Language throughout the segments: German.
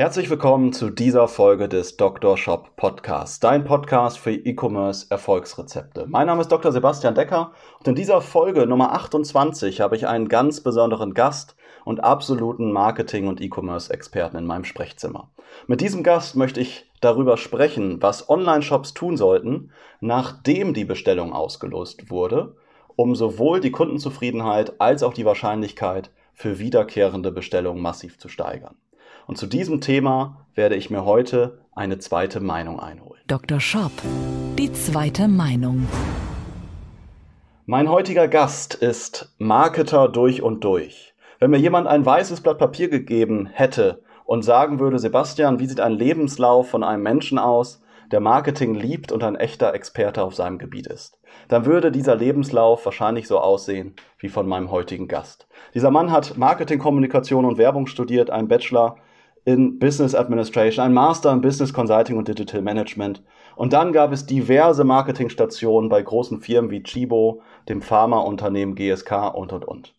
Herzlich willkommen zu dieser Folge des Dr. Shop Podcasts, dein Podcast für E-Commerce Erfolgsrezepte. Mein Name ist Dr. Sebastian Decker und in dieser Folge Nummer 28 habe ich einen ganz besonderen Gast und absoluten Marketing- und E-Commerce-Experten in meinem Sprechzimmer. Mit diesem Gast möchte ich darüber sprechen, was Online-Shops tun sollten, nachdem die Bestellung ausgelost wurde, um sowohl die Kundenzufriedenheit als auch die Wahrscheinlichkeit für wiederkehrende Bestellungen massiv zu steigern. Und zu diesem Thema werde ich mir heute eine zweite Meinung einholen. Dr. Shop, die zweite Meinung. Mein heutiger Gast ist Marketer durch und durch. Wenn mir jemand ein weißes Blatt Papier gegeben hätte und sagen würde, Sebastian, wie sieht ein Lebenslauf von einem Menschen aus, der Marketing liebt und ein echter Experte auf seinem Gebiet ist, dann würde dieser Lebenslauf wahrscheinlich so aussehen wie von meinem heutigen Gast. Dieser Mann hat Marketing, Kommunikation und Werbung studiert, einen Bachelor in Business Administration, ein Master in Business Consulting und Digital Management. Und dann gab es diverse Marketingstationen bei großen Firmen wie Chibo, dem Pharmaunternehmen GSK und, und, und.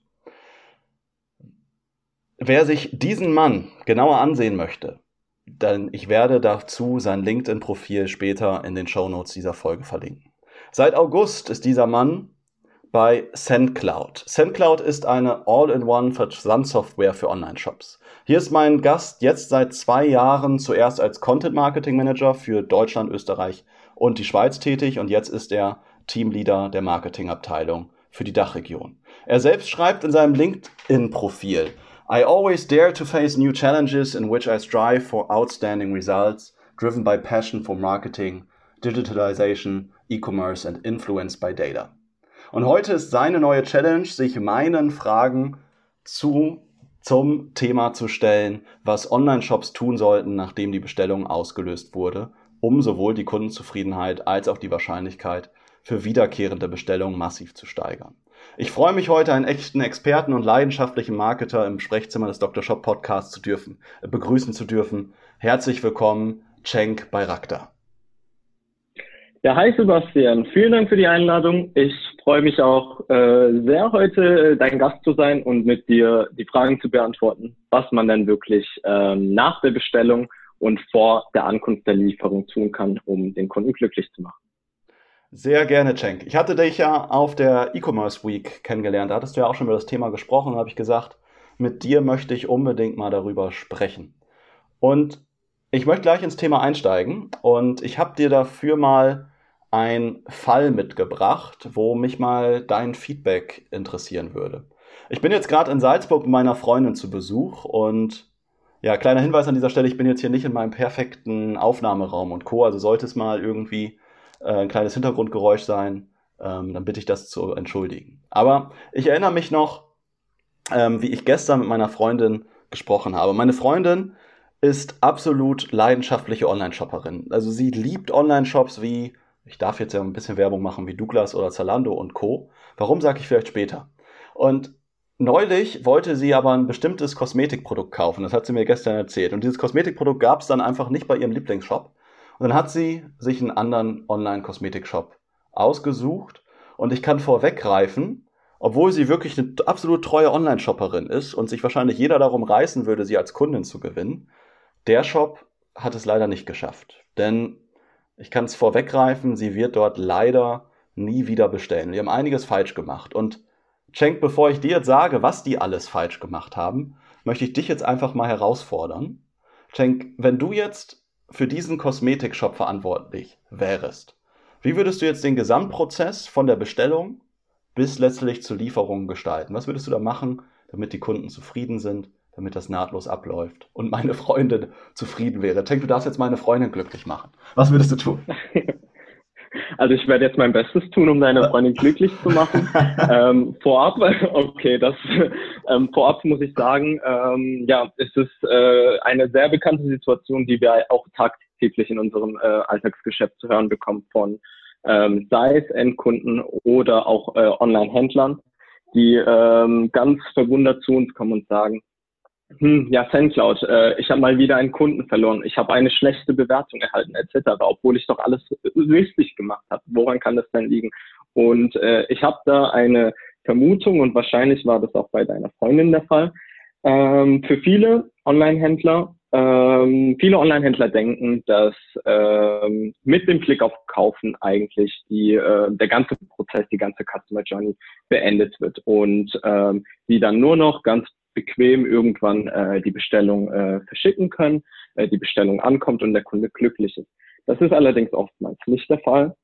Wer sich diesen Mann genauer ansehen möchte, dann ich werde dazu sein LinkedIn-Profil später in den Show Notes dieser Folge verlinken. Seit August ist dieser Mann bei SendCloud. SendCloud ist eine All-in-One Versandsoftware für Online-Shops. Hier ist mein Gast jetzt seit zwei Jahren zuerst als Content Marketing Manager für Deutschland, Österreich und die Schweiz tätig und jetzt ist er Teamleader der Marketingabteilung für die Dachregion. Er selbst schreibt in seinem LinkedIn-Profil, I always dare to face new challenges in which I strive for outstanding results, driven by passion for marketing, digitalization, e-commerce and influenced by data. Und heute ist seine neue Challenge, sich meinen Fragen zu, zum Thema zu stellen, was Online-Shops tun sollten, nachdem die Bestellung ausgelöst wurde, um sowohl die Kundenzufriedenheit als auch die Wahrscheinlichkeit für wiederkehrende Bestellungen massiv zu steigern. Ich freue mich heute, einen echten Experten und leidenschaftlichen Marketer im Sprechzimmer des Dr. Shop Podcasts zu dürfen, äh, begrüßen zu dürfen. Herzlich willkommen, Cenk Bayraktar. Ja, hi Sebastian, vielen Dank für die Einladung. Ich freue mich auch äh, sehr, heute dein Gast zu sein und mit dir die Fragen zu beantworten, was man denn wirklich ähm, nach der Bestellung und vor der Ankunft der Lieferung tun kann, um den Kunden glücklich zu machen. Sehr gerne, Cenk. Ich hatte dich ja auf der E-Commerce Week kennengelernt. Da hattest du ja auch schon über das Thema gesprochen. Habe ich gesagt, mit dir möchte ich unbedingt mal darüber sprechen. Und ich möchte gleich ins Thema einsteigen. Und ich habe dir dafür mal ein Fall mitgebracht, wo mich mal dein Feedback interessieren würde. Ich bin jetzt gerade in Salzburg mit meiner Freundin zu Besuch und ja, kleiner Hinweis an dieser Stelle, ich bin jetzt hier nicht in meinem perfekten Aufnahmeraum und Co. Also sollte es mal irgendwie äh, ein kleines Hintergrundgeräusch sein, ähm, dann bitte ich das zu entschuldigen. Aber ich erinnere mich noch, ähm, wie ich gestern mit meiner Freundin gesprochen habe. Meine Freundin ist absolut leidenschaftliche Online-Shopperin. Also sie liebt Online-Shops wie ich darf jetzt ja ein bisschen Werbung machen wie Douglas oder Zalando und Co. Warum sage ich vielleicht später? Und neulich wollte sie aber ein bestimmtes Kosmetikprodukt kaufen. Das hat sie mir gestern erzählt. Und dieses Kosmetikprodukt gab es dann einfach nicht bei ihrem Lieblingsshop. Und dann hat sie sich einen anderen Online-Kosmetikshop ausgesucht. Und ich kann vorweggreifen, obwohl sie wirklich eine absolut treue Online-Shopperin ist und sich wahrscheinlich jeder darum reißen würde, sie als Kundin zu gewinnen, der Shop hat es leider nicht geschafft. Denn ich kann es vorweggreifen, sie wird dort leider nie wieder bestellen. Die haben einiges falsch gemacht. Und Cenk, bevor ich dir jetzt sage, was die alles falsch gemacht haben, möchte ich dich jetzt einfach mal herausfordern. Cenk, wenn du jetzt für diesen Kosmetikshop verantwortlich wärst, wie würdest du jetzt den Gesamtprozess von der Bestellung bis letztlich zur Lieferung gestalten? Was würdest du da machen, damit die Kunden zufrieden sind? Damit das nahtlos abläuft und meine Freundin zufrieden wäre. Denk, du darfst jetzt meine Freundin glücklich machen. Was würdest du tun? Also ich werde jetzt mein Bestes tun, um deine Freundin glücklich zu machen. ähm, vorab, okay, das ähm, vorab muss ich sagen, ähm, ja, es ist äh, eine sehr bekannte Situation, die wir auch tagtäglich in unserem äh, Alltagsgeschäft zu hören bekommen von ähm, sei es Endkunden oder auch äh, Online-Händlern, die ähm, ganz verwundert zu uns kommen und sagen, hm, ja, SendCloud, äh, ich habe mal wieder einen Kunden verloren, ich habe eine schlechte Bewertung erhalten, etc., obwohl ich doch alles richtig gemacht habe. Woran kann das denn liegen? Und äh, ich habe da eine Vermutung und wahrscheinlich war das auch bei deiner Freundin der Fall. Ähm, für viele Online-Händler, ähm, viele Online-Händler denken, dass ähm, mit dem Klick auf Kaufen eigentlich die, äh, der ganze Prozess, die ganze Customer Journey beendet wird und ähm, die dann nur noch ganz bequem irgendwann äh, die Bestellung äh, verschicken können, äh, die Bestellung ankommt und der Kunde glücklich ist. Das ist allerdings oftmals nicht der Fall.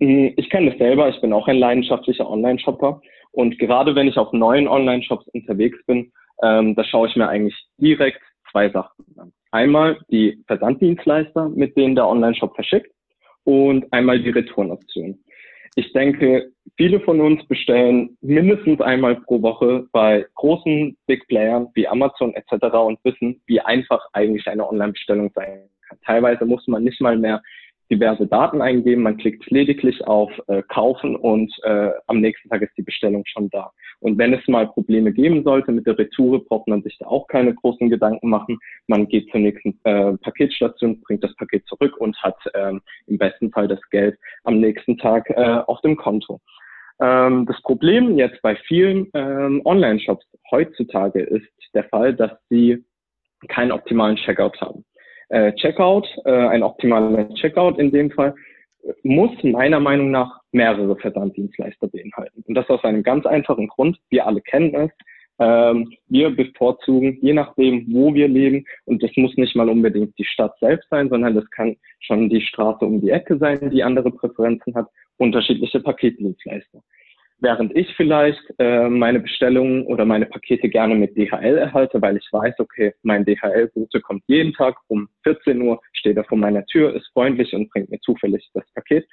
Hm, ich kenne das selber, ich bin auch ein leidenschaftlicher Online-Shopper und gerade wenn ich auf neuen Online-Shops unterwegs bin, ähm, da schaue ich mir eigentlich direkt zwei Sachen an. Einmal die Versanddienstleister, mit denen der Online-Shop verschickt und einmal die Retourenoption. Ich denke, viele von uns bestellen mindestens einmal pro Woche bei großen Big Playern wie Amazon etc. und wissen, wie einfach eigentlich eine Online-Bestellung sein kann. Teilweise muss man nicht mal mehr diverse Daten eingeben, man klickt lediglich auf äh, Kaufen und äh, am nächsten Tag ist die Bestellung schon da. Und wenn es mal Probleme geben sollte mit der Retoure, braucht man sich da auch keine großen Gedanken machen. Man geht zur nächsten äh, Paketstation, bringt das Paket zurück und hat ähm, im besten Fall das Geld am nächsten Tag äh, auf dem Konto. Ähm, das Problem jetzt bei vielen ähm, Online-Shops heutzutage ist der Fall, dass sie keinen optimalen Checkout haben äh, Checkout, äh, ein optimaler Checkout in dem Fall, muss meiner Meinung nach mehrere Versanddienstleister beinhalten. Und das aus einem ganz einfachen Grund. Wir alle kennen es. Ähm, wir bevorzugen, je nachdem, wo wir leben, und das muss nicht mal unbedingt die Stadt selbst sein, sondern das kann schon die Straße um die Ecke sein, die andere Präferenzen hat, unterschiedliche Paketdienstleister. Während ich vielleicht äh, meine Bestellungen oder meine Pakete gerne mit DHL erhalte, weil ich weiß, okay, mein DHL-Route kommt jeden Tag um 14 Uhr, steht er vor meiner Tür, ist freundlich und bringt mir zufällig das Paket.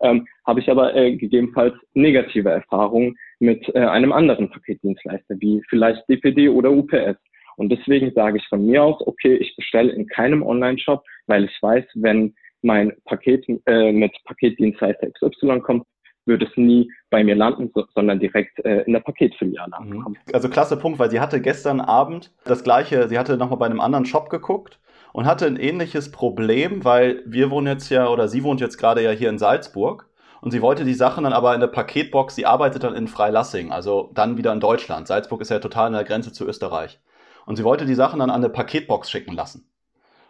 Ähm, habe ich aber äh, gegebenenfalls negative Erfahrungen mit äh, einem anderen Paketdienstleister, wie vielleicht DPD oder UPS. Und deswegen sage ich von mir aus, okay, ich bestelle in keinem Online-Shop, weil ich weiß, wenn mein Paket äh, mit Paketdienstleister XY kommt, würde es nie bei mir landen, so, sondern direkt äh, in der Paketfiliale mhm. ankommen. Also klasse Punkt, weil sie hatte gestern Abend das gleiche, sie hatte nochmal bei einem anderen Shop geguckt und hatte ein ähnliches Problem, weil wir wohnen jetzt ja, oder sie wohnt jetzt gerade ja hier in Salzburg und sie wollte die Sachen dann aber in der Paketbox, sie arbeitet dann in Freilassing, also dann wieder in Deutschland. Salzburg ist ja total an der Grenze zu Österreich. Und sie wollte die Sachen dann an eine Paketbox schicken lassen.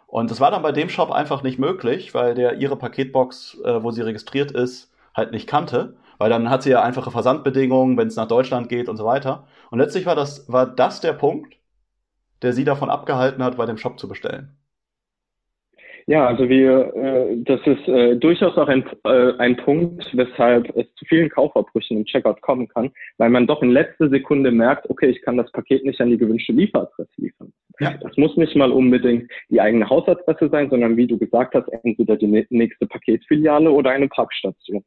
Und das war dann bei dem Shop einfach nicht möglich, weil der ihre Paketbox, äh, wo sie registriert ist, halt nicht kannte, weil dann hat sie ja einfache Versandbedingungen, wenn es nach Deutschland geht und so weiter. Und letztlich war das, war das der Punkt, der sie davon abgehalten hat, bei dem Shop zu bestellen. Ja, also wir, äh, das ist äh, durchaus auch ein, äh, ein Punkt, weshalb es zu vielen Kaufabbrüchen im Checkout kommen kann, weil man doch in letzter Sekunde merkt, okay, ich kann das Paket nicht an die gewünschte Lieferadresse liefern. Ja. Das muss nicht mal unbedingt die eigene Hausadresse sein, sondern wie du gesagt hast, entweder die nächste Paketfiliale oder eine Parkstation.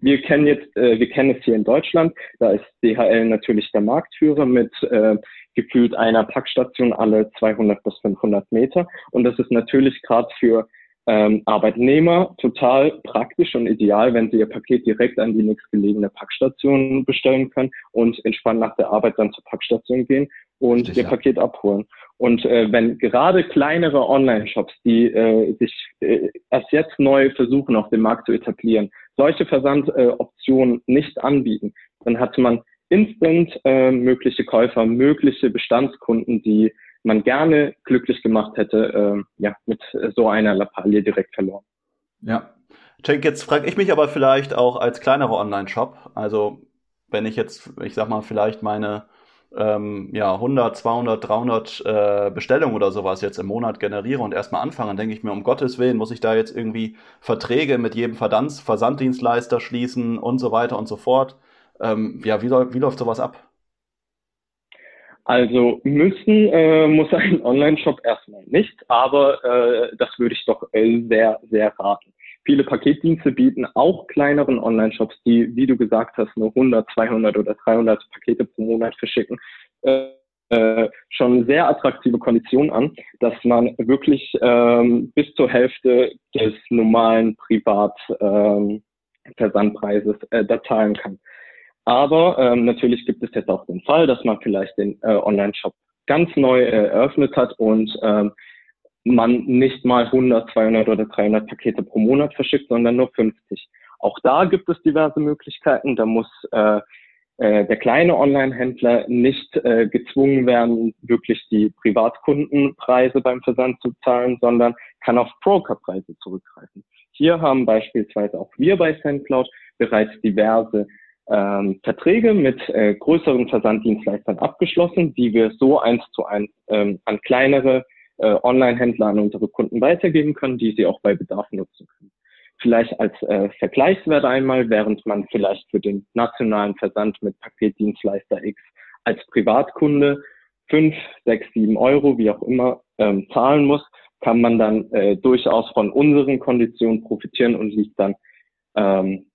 Wir kennen jetzt, äh, wir kennen es hier in Deutschland, da ist DHL natürlich der Marktführer mit äh, gefühlt einer Packstation alle 200 bis 500 Meter. Und das ist natürlich gerade für ähm, Arbeitnehmer total praktisch und ideal, wenn sie ihr Paket direkt an die nächstgelegene Packstation bestellen können und entspannt nach der Arbeit dann zur Packstation gehen und Richtig, ihr ja. Paket abholen. Und äh, wenn gerade kleinere Online-Shops, die äh, sich äh, erst jetzt neu versuchen, auf dem Markt zu etablieren, solche Versandoptionen äh, nicht anbieten, dann hat man instant äh, mögliche Käufer, mögliche Bestandskunden, die man gerne glücklich gemacht hätte, äh, ja, mit so einer Lappalie direkt verloren. Ja. Cenk, jetzt frage ich mich aber vielleicht auch als kleinerer Online-Shop, also wenn ich jetzt, ich sag mal, vielleicht meine ähm, ja, 100, 200, 300 äh, Bestellungen oder sowas jetzt im Monat generiere und erstmal anfange, dann denke ich mir, um Gottes Willen, muss ich da jetzt irgendwie Verträge mit jedem Verdands Versanddienstleister schließen und so weiter und so fort. Ähm, ja, wie, wie läuft sowas ab? Also müssen äh, muss ein Online-Shop erstmal nicht, aber äh, das würde ich doch äh, sehr, sehr raten. Viele Paketdienste bieten auch kleineren Online-Shops, die, wie du gesagt hast, nur 100, 200 oder 300 Pakete pro Monat verschicken, äh, äh, schon sehr attraktive Konditionen an, dass man wirklich ähm, bis zur Hälfte des normalen Privatversandpreises ähm, äh, da zahlen kann. Aber ähm, natürlich gibt es jetzt auch den Fall, dass man vielleicht den äh, Online-Shop ganz neu äh, eröffnet hat und ähm, man nicht mal 100, 200 oder 300 Pakete pro Monat verschickt, sondern nur 50. Auch da gibt es diverse Möglichkeiten. Da muss äh, äh, der kleine Online-Händler nicht äh, gezwungen werden, wirklich die Privatkundenpreise beim Versand zu zahlen, sondern kann auf Brokerpreise zurückgreifen. Hier haben beispielsweise auch wir bei SendCloud bereits diverse ähm, Verträge mit äh, größeren Versanddienstleistern abgeschlossen, die wir so eins zu eins ähm, an kleinere äh, Online-Händler, an unsere Kunden weitergeben können, die sie auch bei Bedarf nutzen können vielleicht als äh, Vergleichswert einmal, während man vielleicht für den nationalen Versand mit Paketdienstleister X als Privatkunde fünf, sechs, sieben Euro, wie auch immer, ähm, zahlen muss, kann man dann äh, durchaus von unseren Konditionen profitieren und liegt dann, ähm,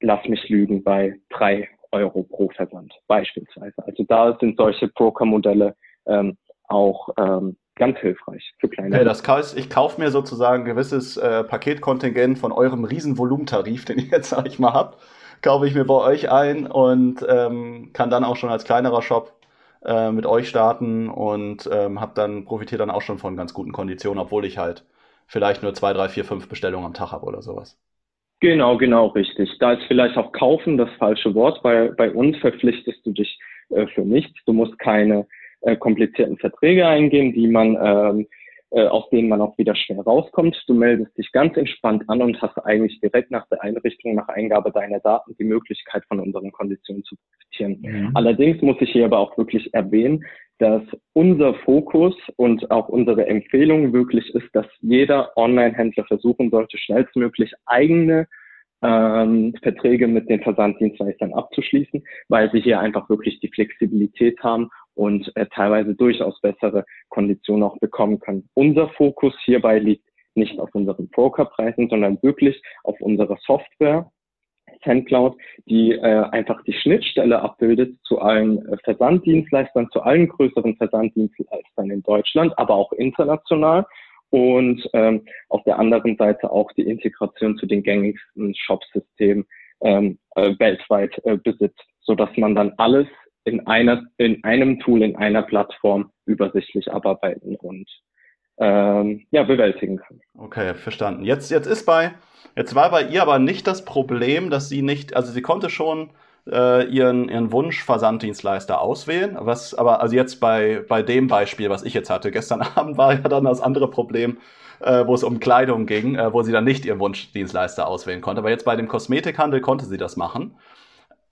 lass mich lügen, bei drei Euro pro Versand beispielsweise. Also da sind solche Broker-Modelle ähm, auch ähm, ganz hilfreich für kleine. Okay, das heißt, ich kaufe mir sozusagen ein gewisses äh, Paketkontingent von eurem riesen Volumentarif, den ihr jetzt, sag ich mal, habt, kaufe ich mir bei euch ein und ähm, kann dann auch schon als kleinerer Shop äh, mit euch starten und ähm, hab dann profitiert dann auch schon von ganz guten Konditionen, obwohl ich halt vielleicht nur zwei, drei, vier, fünf Bestellungen am Tag habe oder sowas. Genau, genau, richtig. Da ist vielleicht auch kaufen das falsche Wort. Bei, bei uns verpflichtest du dich äh, für nichts. Du musst keine äh, komplizierten Verträge eingehen, die man ähm, äh, aus denen man auch wieder schwer rauskommt. Du meldest dich ganz entspannt an und hast eigentlich direkt nach der Einrichtung, nach Eingabe deiner Daten die Möglichkeit von unseren Konditionen zu profitieren. Mhm. Allerdings muss ich hier aber auch wirklich erwähnen, dass unser Fokus und auch unsere Empfehlung wirklich ist, dass jeder Online-Händler versuchen sollte, schnellstmöglich eigene ähm, Verträge mit den Versanddienstleistern abzuschließen, weil sie hier einfach wirklich die Flexibilität haben und äh, teilweise durchaus bessere Konditionen auch bekommen können. Unser Fokus hierbei liegt nicht auf unseren Brokerpreisen, sondern wirklich auf unserer Software, SendCloud, die äh, einfach die Schnittstelle abbildet zu allen äh, Versanddienstleistern, zu allen größeren Versanddienstleistern in Deutschland, aber auch international und ähm, auf der anderen Seite auch die Integration zu den gängigsten Shopsystemen ähm, äh, weltweit äh, besitzt, so dass man dann alles in einer, in einem Tool, in einer Plattform übersichtlich abarbeiten und ähm, ja, bewältigen kann. Okay, verstanden. Jetzt, jetzt ist bei, jetzt war bei ihr aber nicht das Problem, dass sie nicht, also sie konnte schon äh, ihren, ihren Wunsch-Versanddienstleister auswählen. Was aber, also jetzt bei, bei dem Beispiel, was ich jetzt hatte, gestern Abend war ja dann das andere Problem, äh, wo es um Kleidung ging, äh, wo sie dann nicht ihren Wunschdienstleister auswählen konnte. Aber jetzt bei dem Kosmetikhandel konnte sie das machen.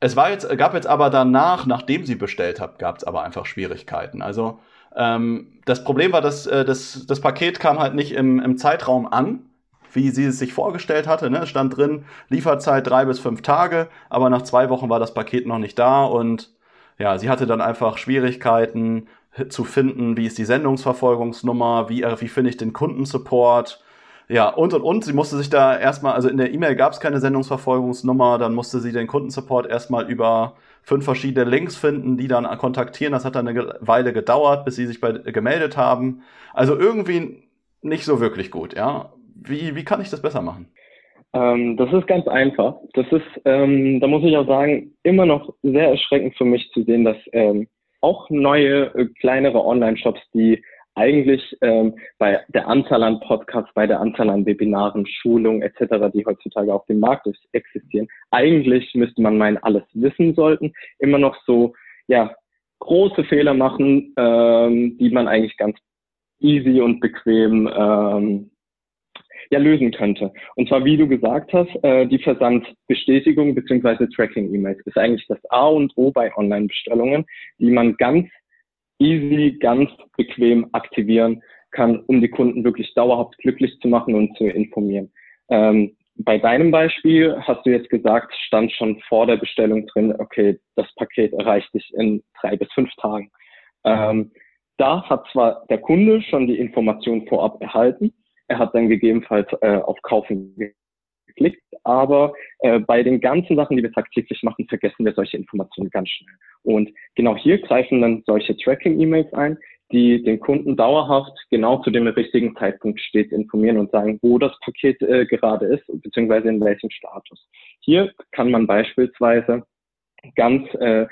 Es war jetzt, gab jetzt aber danach, nachdem sie bestellt hat, gab es aber einfach Schwierigkeiten. Also ähm, das Problem war, dass äh, das, das Paket kam halt nicht im, im Zeitraum an, wie sie es sich vorgestellt hatte. Ne? Es stand drin, Lieferzeit drei bis fünf Tage, aber nach zwei Wochen war das Paket noch nicht da und ja, sie hatte dann einfach Schwierigkeiten zu finden, wie ist die Sendungsverfolgungsnummer, wie, äh, wie finde ich den Kundensupport, ja, und und und. Sie musste sich da erstmal, also in der E-Mail gab es keine Sendungsverfolgungsnummer, dann musste sie den Kundensupport erstmal über fünf verschiedene Links finden, die dann kontaktieren. Das hat dann eine Weile gedauert, bis sie sich bei, gemeldet haben. Also irgendwie nicht so wirklich gut, ja. Wie, wie kann ich das besser machen? Ähm, das ist ganz einfach. Das ist, ähm, da muss ich auch sagen, immer noch sehr erschreckend für mich zu sehen, dass ähm, auch neue, äh, kleinere Online-Shops, die eigentlich ähm, bei der Anzahl an Podcasts, bei der Anzahl an Webinaren, Schulungen etc., die heutzutage auf dem Markt existieren, eigentlich müsste man meinen, alles wissen sollten, immer noch so ja große Fehler machen, ähm, die man eigentlich ganz easy und bequem ähm, ja lösen könnte. Und zwar, wie du gesagt hast, äh, die Versandbestätigung beziehungsweise Tracking-E-Mails ist eigentlich das A und O bei Online-Bestellungen, die man ganz easy, ganz bequem aktivieren kann, um die Kunden wirklich dauerhaft glücklich zu machen und zu informieren. Ähm, bei deinem Beispiel hast du jetzt gesagt, stand schon vor der Bestellung drin, okay, das Paket erreicht dich in drei bis fünf Tagen. Ähm, da hat zwar der Kunde schon die Information vorab erhalten, er hat dann gegebenenfalls äh, auf Kaufen geklickt, aber äh, bei den ganzen Sachen, die wir tagtäglich machen, vergessen wir solche Informationen ganz schnell. Und genau hier greifen dann solche Tracking-E-Mails ein, die den Kunden dauerhaft genau zu dem richtigen Zeitpunkt stets informieren und sagen, wo das Paket äh, gerade ist, beziehungsweise in welchem Status. Hier kann man beispielsweise ganz äh,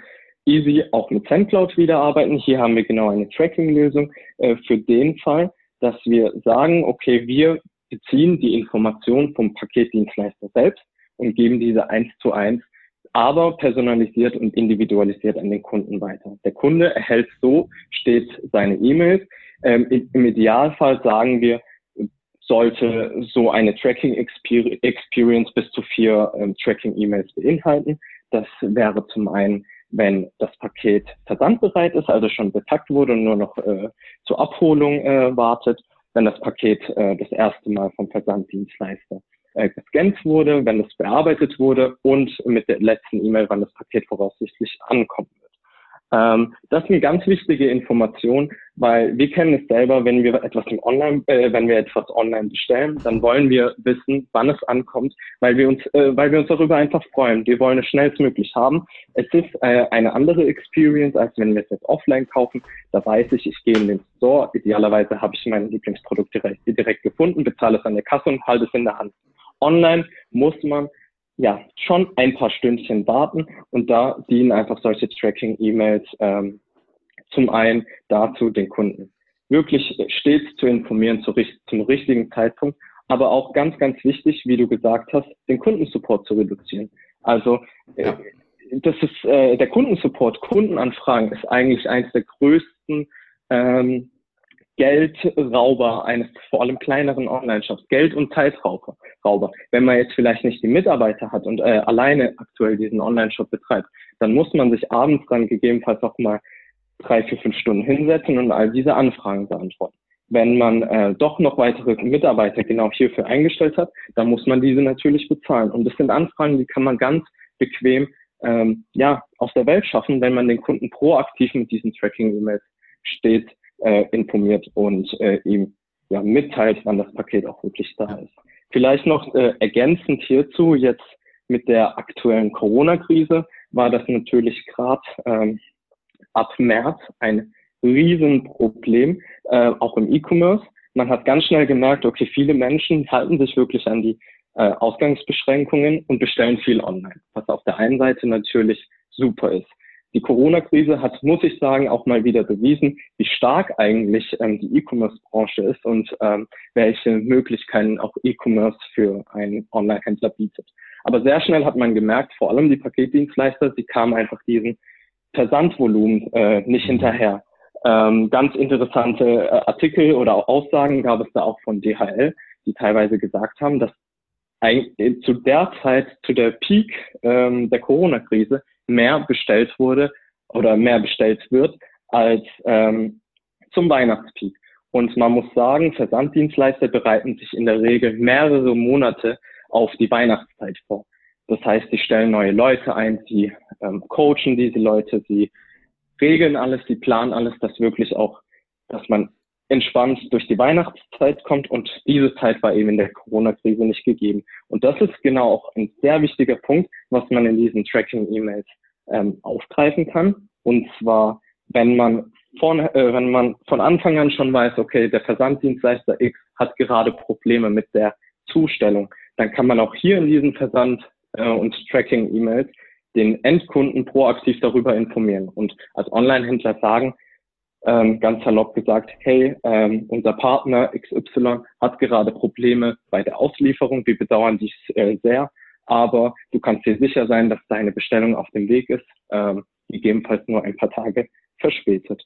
easy auch mit SendCloud wieder. Hier haben wir genau eine Tracking-Lösung äh, für den Fall, dass wir sagen, okay, wir beziehen die Information vom Paketdienstleister selbst und geben diese eins zu eins, aber personalisiert und individualisiert an den Kunden weiter. Der Kunde erhält so stets seine E-Mails. Ähm, Im Idealfall sagen wir, sollte so eine Tracking Experience bis zu vier ähm, Tracking E-Mails beinhalten. Das wäre zum einen wenn das Paket versandbereit ist, also schon betagt wurde und nur noch äh, zur Abholung äh, wartet, wenn das Paket äh, das erste Mal vom Versanddienstleister äh, gescannt wurde, wenn es bearbeitet wurde und mit der letzten E-Mail, wann das Paket voraussichtlich ankommen wird. Ähm, das ist eine ganz wichtige Information, weil wir kennen es selber, wenn wir etwas im Online, äh, wenn wir etwas online bestellen, dann wollen wir wissen, wann es ankommt, weil wir uns, äh, weil wir uns darüber einfach freuen. Wir wollen es schnellstmöglich haben. Es ist äh, eine andere Experience, als wenn wir es jetzt offline kaufen. Da weiß ich, ich gehe in den Store. Idealerweise habe ich mein Lieblingsprodukt direkt, direkt gefunden, bezahle es an der Kasse und halte es in der Hand. Online muss man ja, schon ein paar Stündchen warten und da dienen einfach solche Tracking-E-Mails ähm, zum einen dazu, den Kunden wirklich stets zu informieren zu, zum richtigen Zeitpunkt, aber auch ganz, ganz wichtig, wie du gesagt hast, den Kundensupport zu reduzieren. Also äh, ja. das ist äh, der Kundensupport, Kundenanfragen ist eigentlich eines der größten ähm, Geldrauber eines vor allem kleineren Online-Shops, Geld- und Zeitrauber. Wenn man jetzt vielleicht nicht die Mitarbeiter hat und äh, alleine aktuell diesen Online-Shop betreibt, dann muss man sich abends dann gegebenenfalls auch mal drei, vier, fünf Stunden hinsetzen und all diese Anfragen beantworten. Wenn man äh, doch noch weitere Mitarbeiter genau hierfür eingestellt hat, dann muss man diese natürlich bezahlen. Und das sind Anfragen, die kann man ganz bequem ähm, ja, aus der Welt schaffen, wenn man den Kunden proaktiv mit diesen Tracking-E-Mails steht äh, informiert und äh, ihm ja, mitteilt, wann das Paket auch wirklich da ist. Vielleicht noch äh, ergänzend hierzu, jetzt mit der aktuellen Corona-Krise war das natürlich gerade ähm, ab März ein Riesenproblem, äh, auch im E-Commerce. Man hat ganz schnell gemerkt, okay, viele Menschen halten sich wirklich an die äh, Ausgangsbeschränkungen und bestellen viel online, was auf der einen Seite natürlich super ist die Corona-Krise hat, muss ich sagen, auch mal wieder bewiesen, wie stark eigentlich ähm, die E-Commerce-Branche ist und ähm, welche Möglichkeiten auch E-Commerce für einen Online-Händler bietet. Aber sehr schnell hat man gemerkt, vor allem die Paketdienstleister, sie kamen einfach diesen Versandvolumen äh, nicht hinterher. Ähm, ganz interessante äh, Artikel oder auch Aussagen gab es da auch von DHL, die teilweise gesagt haben, dass ein, zu der Zeit, zu der Peak ähm, der Corona-Krise, mehr bestellt wurde oder mehr bestellt wird als ähm, zum Weihnachtspeak. Und man muss sagen, Versanddienstleister bereiten sich in der Regel mehrere Monate auf die Weihnachtszeit vor. Das heißt, sie stellen neue Leute ein, sie ähm, coachen diese Leute, sie regeln alles, sie planen alles, dass wirklich auch, dass man entspannt durch die Weihnachtszeit kommt und diese Zeit war eben in der Corona-Krise nicht gegeben. Und das ist genau auch ein sehr wichtiger Punkt, was man in diesen Tracking-E-Mails ähm, aufgreifen kann. Und zwar, wenn man von, äh, wenn man von Anfang an schon weiß, okay, der Versanddienstleister X hat gerade Probleme mit der Zustellung, dann kann man auch hier in diesen Versand- äh, und Tracking-E-Mails den Endkunden proaktiv darüber informieren und als Online-Händler sagen, ähm, ganz salopp gesagt, hey, ähm, unser Partner XY hat gerade Probleme bei der Auslieferung, wir bedauern dies äh, sehr, aber du kannst dir sicher sein, dass deine Bestellung auf dem Weg ist, ähm, gegebenenfalls nur ein paar Tage verspätet.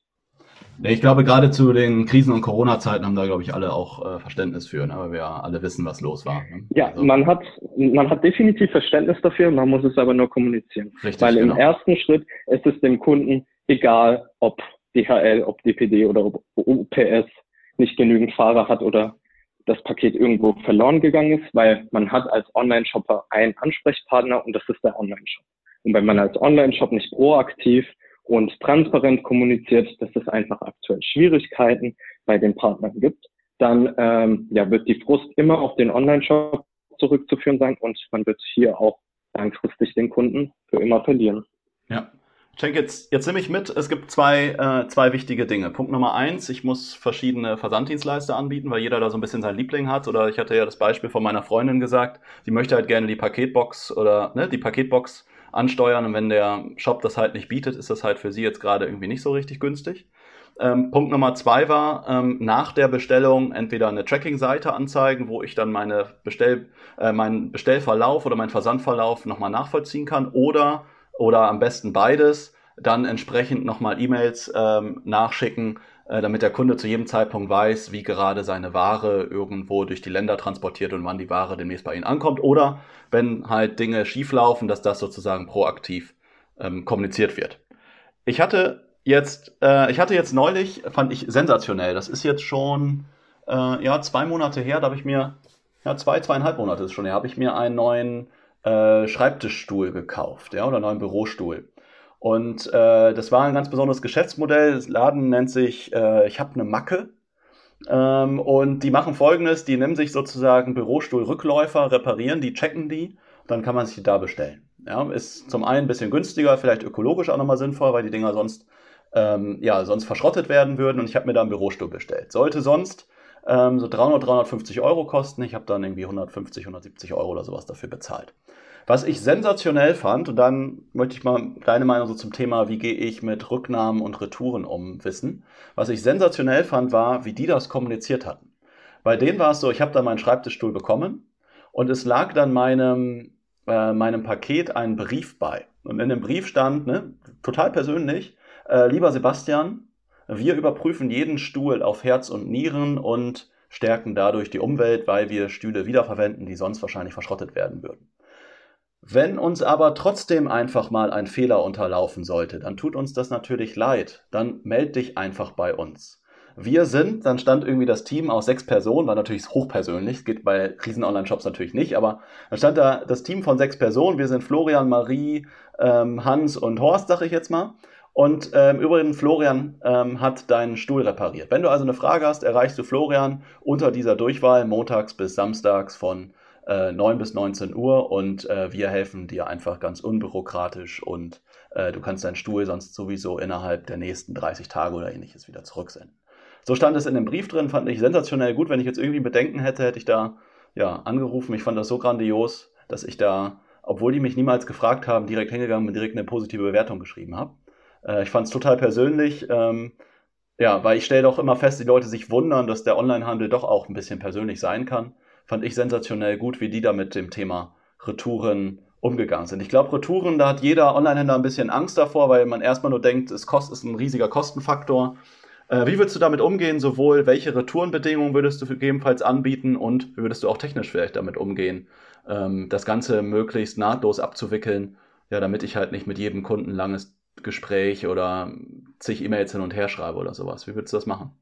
Ich glaube, gerade zu den Krisen- und Corona-Zeiten haben da, glaube ich, alle auch äh, Verständnis für, ne? weil wir ja alle wissen, was los war. Ne? Ja, also. man, hat, man hat definitiv Verständnis dafür, man muss es aber nur kommunizieren. Richtig, weil im genau. ersten Schritt ist es dem Kunden egal, ob DHL, ob DPD oder ob UPS nicht genügend Fahrer hat oder das Paket irgendwo verloren gegangen ist, weil man hat als Online-Shopper einen Ansprechpartner und das ist der Online-Shop. Und wenn man als Online-Shop nicht proaktiv und transparent kommuniziert, dass es einfach aktuell Schwierigkeiten bei den Partnern gibt, dann ähm, ja, wird die Frust immer auf den Online-Shop zurückzuführen sein und man wird hier auch langfristig den Kunden für immer verlieren. Ja. Schenk, jetzt, jetzt nehme ich mit, es gibt zwei, äh, zwei wichtige Dinge. Punkt Nummer eins, ich muss verschiedene Versanddienstleister anbieten, weil jeder da so ein bisschen sein Liebling hat. Oder ich hatte ja das Beispiel von meiner Freundin gesagt, die möchte halt gerne die Paketbox oder ne, die Paketbox ansteuern und wenn der Shop das halt nicht bietet, ist das halt für sie jetzt gerade irgendwie nicht so richtig günstig. Ähm, Punkt Nummer zwei war, ähm, nach der Bestellung entweder eine Tracking-Seite anzeigen, wo ich dann meine Bestell, äh, meinen Bestellverlauf oder meinen Versandverlauf nochmal nachvollziehen kann oder oder am besten beides, dann entsprechend nochmal E-Mails ähm, nachschicken, äh, damit der Kunde zu jedem Zeitpunkt weiß, wie gerade seine Ware irgendwo durch die Länder transportiert und wann die Ware demnächst bei Ihnen ankommt. Oder wenn halt Dinge schieflaufen, dass das sozusagen proaktiv ähm, kommuniziert wird. Ich hatte jetzt, äh, ich hatte jetzt neulich, fand ich sensationell. Das ist jetzt schon äh, ja zwei Monate her. Da habe ich mir ja zwei zweieinhalb Monate ist schon her, habe ich mir einen neuen äh, Schreibtischstuhl gekauft, ja, oder einen neuen Bürostuhl. Und äh, das war ein ganz besonderes Geschäftsmodell. Das Laden nennt sich äh, Ich habe eine Macke. Ähm, und die machen folgendes: Die nehmen sich sozusagen Bürostuhlrückläufer, reparieren die, checken die, dann kann man sich die da bestellen. Ja, ist zum einen ein bisschen günstiger, vielleicht ökologisch auch nochmal sinnvoll, weil die Dinger sonst, ähm, ja, sonst verschrottet werden würden. Und ich habe mir da einen Bürostuhl bestellt. Sollte sonst ähm, so 300, 350 Euro kosten. Ich habe dann irgendwie 150, 170 Euro oder sowas dafür bezahlt. Was ich sensationell fand, und dann möchte ich mal deine Meinung so zum Thema, wie gehe ich mit Rücknahmen und Retouren um, wissen. Was ich sensationell fand, war, wie die das kommuniziert hatten. Bei denen war es so, ich habe da meinen Schreibtischstuhl bekommen und es lag dann meinem, äh, meinem Paket ein Brief bei. Und in dem Brief stand, ne, total persönlich, äh, lieber Sebastian, wir überprüfen jeden Stuhl auf Herz und Nieren und stärken dadurch die Umwelt, weil wir Stühle wiederverwenden, die sonst wahrscheinlich verschrottet werden würden. Wenn uns aber trotzdem einfach mal ein Fehler unterlaufen sollte, dann tut uns das natürlich leid. Dann meld dich einfach bei uns. Wir sind, dann stand irgendwie das Team aus sechs Personen, war natürlich hochpersönlich, geht bei riesen Online-Shops natürlich nicht, aber dann stand da das Team von sechs Personen. Wir sind Florian, Marie, ähm, Hans und Horst, sag ich jetzt mal. Und ähm, übrigens, Florian ähm, hat deinen Stuhl repariert. Wenn du also eine Frage hast, erreichst du Florian unter dieser Durchwahl montags bis samstags von äh, 9 bis 19 Uhr und äh, wir helfen dir einfach ganz unbürokratisch und äh, du kannst deinen Stuhl sonst sowieso innerhalb der nächsten 30 Tage oder ähnliches wieder zurücksenden. So stand es in dem Brief drin, fand ich sensationell gut. Wenn ich jetzt irgendwie Bedenken hätte, hätte ich da ja angerufen. Ich fand das so grandios, dass ich da, obwohl die mich niemals gefragt haben, direkt hingegangen und direkt eine positive Bewertung geschrieben habe. Äh, ich fand es total persönlich. Ähm, ja, weil ich stelle doch immer fest, die Leute sich wundern, dass der Onlinehandel doch auch ein bisschen persönlich sein kann fand ich sensationell gut, wie die da mit dem Thema Retouren umgegangen sind. Ich glaube, Retouren, da hat jeder Onlinehändler ein bisschen Angst davor, weil man erstmal nur denkt, es kostet, ist ein riesiger Kostenfaktor. Äh, wie würdest du damit umgehen? Sowohl welche Retourenbedingungen würdest du gegebenenfalls anbieten und wie würdest du auch technisch vielleicht damit umgehen, ähm, das Ganze möglichst nahtlos abzuwickeln, ja, damit ich halt nicht mit jedem Kunden langes Gespräch oder zig E-Mails hin und her schreibe oder sowas. Wie würdest du das machen?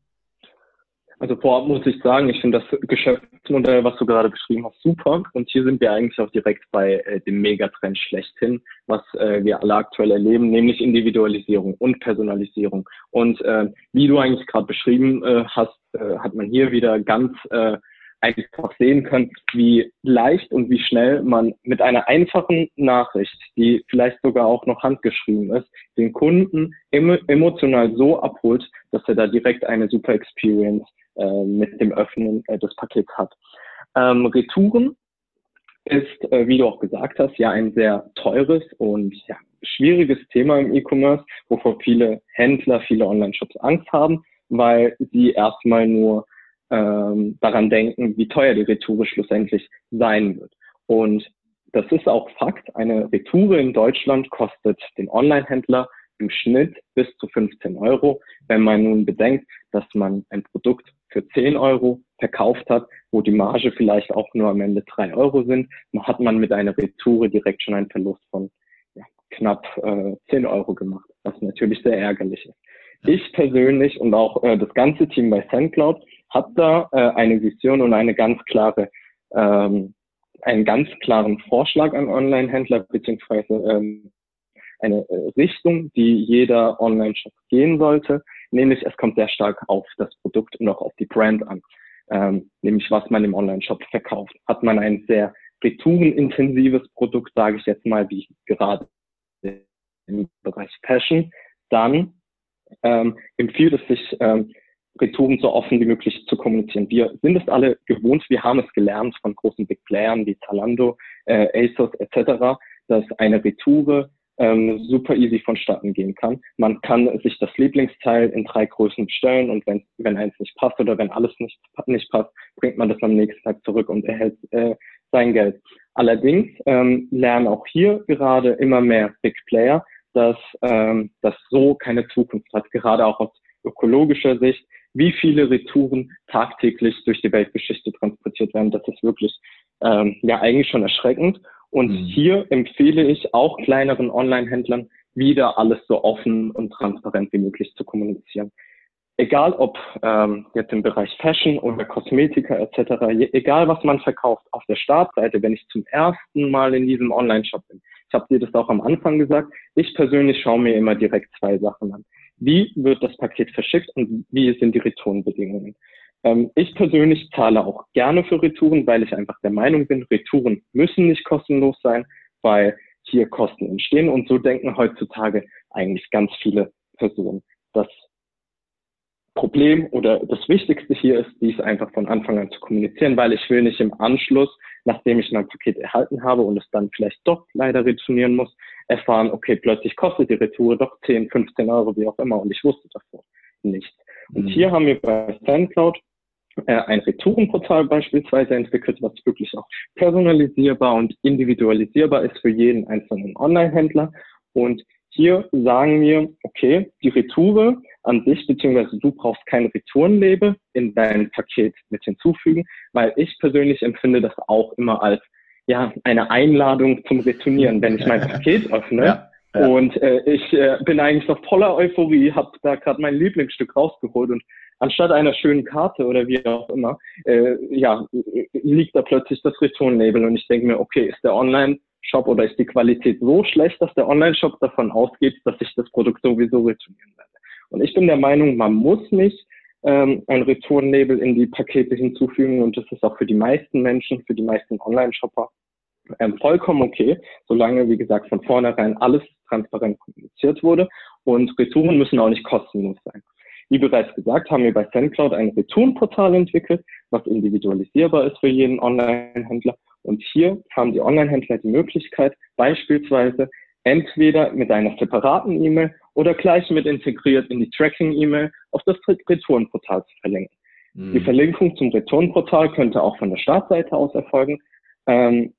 Also vorab muss ich sagen, ich finde das Geschäftsmodell, was du gerade beschrieben hast, super. Und hier sind wir eigentlich auch direkt bei äh, dem Megatrend schlechthin, was äh, wir alle aktuell erleben, nämlich Individualisierung und Personalisierung. Und äh, wie du eigentlich gerade beschrieben äh, hast, äh, hat man hier wieder ganz äh, einfach sehen können, wie leicht und wie schnell man mit einer einfachen Nachricht, die vielleicht sogar auch noch handgeschrieben ist, den Kunden emotional so abholt, dass er da direkt eine super Experience äh, mit dem Öffnen äh, des Pakets hat. Ähm, Retouren ist, äh, wie du auch gesagt hast, ja ein sehr teures und ja, schwieriges Thema im E-Commerce, wovor viele Händler, viele Online-Shops Angst haben, weil sie erstmal nur ähm, daran denken, wie teuer die Retoure schlussendlich sein wird. Und das ist auch Fakt. Eine Retoure in Deutschland kostet den Online-Händler im Schnitt bis zu 15 Euro. Wenn man nun bedenkt, dass man ein Produkt für 10 Euro verkauft hat, wo die Marge vielleicht auch nur am Ende 3 Euro sind, dann hat man mit einer Retoure direkt schon einen Verlust von ja, knapp äh, 10 Euro gemacht, was natürlich sehr ärgerlich ist. Ich persönlich und auch äh, das ganze Team bei SendCloud hat da äh, eine Vision und eine ganz klare, ähm, einen ganz klaren Vorschlag an Online-Händler beziehungsweise ähm, eine äh, Richtung, die jeder Online-Shop gehen sollte, nämlich es kommt sehr stark auf das Produkt und auch auf die Brand an, ähm, nämlich was man im Online-Shop verkauft. Hat man ein sehr retourenintensives Produkt, sage ich jetzt mal, wie gerade im Bereich Fashion, dann ähm, empfiehlt es sich, ähm, Retouren so offen wie möglich zu kommunizieren. Wir sind es alle gewohnt, wir haben es gelernt von großen Big Playern wie Zalando, äh, ASOS etc., dass eine Retoure ähm, super easy vonstatten gehen kann. Man kann sich das Lieblingsteil in drei Größen bestellen und wenn, wenn eins nicht passt oder wenn alles nicht, nicht passt, bringt man das am nächsten Tag zurück und erhält äh, sein Geld. Allerdings ähm, lernen auch hier gerade immer mehr Big Player, dass ähm, das so keine Zukunft hat, gerade auch aus ökologischer Sicht, wie viele Retouren tagtäglich durch die Weltgeschichte transportiert werden. Das ist wirklich ähm, ja eigentlich schon erschreckend. Und mhm. hier empfehle ich auch kleineren Online-Händlern, wieder alles so offen und transparent wie möglich zu kommunizieren. Egal ob ähm, jetzt im Bereich Fashion oder Kosmetika etc., egal was man verkauft, auf der Startseite, wenn ich zum ersten Mal in diesem Online-Shop bin, ich habe dir das auch am Anfang gesagt, ich persönlich schaue mir immer direkt zwei Sachen an. Wie wird das Paket verschickt und wie sind die Retourenbedingungen? Ähm, ich persönlich zahle auch gerne für Retouren, weil ich einfach der Meinung bin, Retouren müssen nicht kostenlos sein, weil hier Kosten entstehen. Und so denken heutzutage eigentlich ganz viele Personen. Das Problem oder das Wichtigste hier ist, dies einfach von Anfang an zu kommunizieren, weil ich will nicht im Anschluss, nachdem ich mein Paket erhalten habe und es dann vielleicht doch leider retournieren muss, erfahren, okay, plötzlich kostet die Retour doch 10, 15 Euro, wie auch immer, und ich wusste davor nichts. Und mhm. hier haben wir bei SendCloud äh, ein Retourenportal beispielsweise entwickelt, was wirklich auch personalisierbar und individualisierbar ist für jeden einzelnen Online-Händler. Und hier sagen wir, okay, die Retoure an sich, beziehungsweise du brauchst kein Retourenlabel in dein Paket mit hinzufügen, weil ich persönlich empfinde das auch immer als ja eine Einladung zum Retournieren, wenn ich mein Paket öffne. Ja. Ja. Und äh, ich äh, bin eigentlich noch voller Euphorie, habe da gerade mein Lieblingsstück rausgeholt und anstatt einer schönen Karte oder wie auch immer, äh, ja, liegt da plötzlich das Returnlabel und ich denke mir, okay, ist der Online-Shop oder ist die Qualität so schlecht, dass der Online-Shop davon ausgeht, dass ich das Produkt sowieso retournieren werde. Und ich bin der Meinung, man muss nicht ähm, ein Returnlabel in die Pakete hinzufügen und das ist auch für die meisten Menschen, für die meisten Online-Shopper ähm, vollkommen okay, solange, wie gesagt, von vornherein alles transparent kommuniziert wurde und Retouren müssen auch nicht kostenlos sein. Wie bereits gesagt, haben wir bei SendCloud ein Retourenportal entwickelt, was individualisierbar ist für jeden Online-Händler. Und hier haben die Online-Händler die Möglichkeit, beispielsweise entweder mit einer separaten E-Mail oder gleich mit integriert in die Tracking-E-Mail auf das Retourenportal zu verlinken. Mhm. Die Verlinkung zum Retourenportal könnte auch von der Startseite aus erfolgen. Ähm,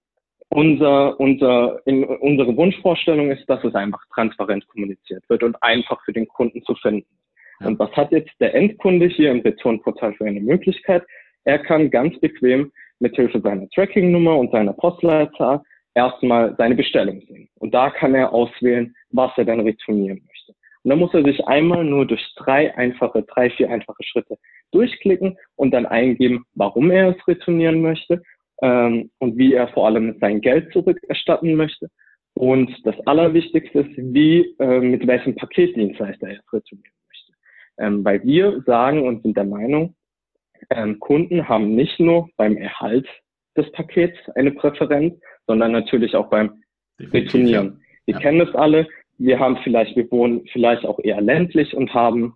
unser, unser, in, unsere Wunschvorstellung ist, dass es einfach transparent kommuniziert wird und einfach für den Kunden zu finden. Und was hat jetzt der Endkunde hier im Returnportal für eine Möglichkeit? Er kann ganz bequem mithilfe seiner Tracking-Nummer und seiner Postleitzahl erstmal seine Bestellung sehen. Und da kann er auswählen, was er dann retournieren möchte. Und dann muss er sich einmal nur durch drei einfache, drei, vier einfache Schritte durchklicken und dann eingeben, warum er es retournieren möchte ähm, und wie er vor allem sein Geld zurückerstatten möchte. Und das Allerwichtigste ist, wie, äh, mit welchem Paketdienstleister er es retournieren ähm, weil wir sagen und sind der Meinung, ähm, Kunden haben nicht nur beim Erhalt des Pakets eine Präferenz, sondern natürlich auch beim Retournieren. Wir ja. kennen das alle. Wir haben vielleicht, wir wohnen vielleicht auch eher ländlich und haben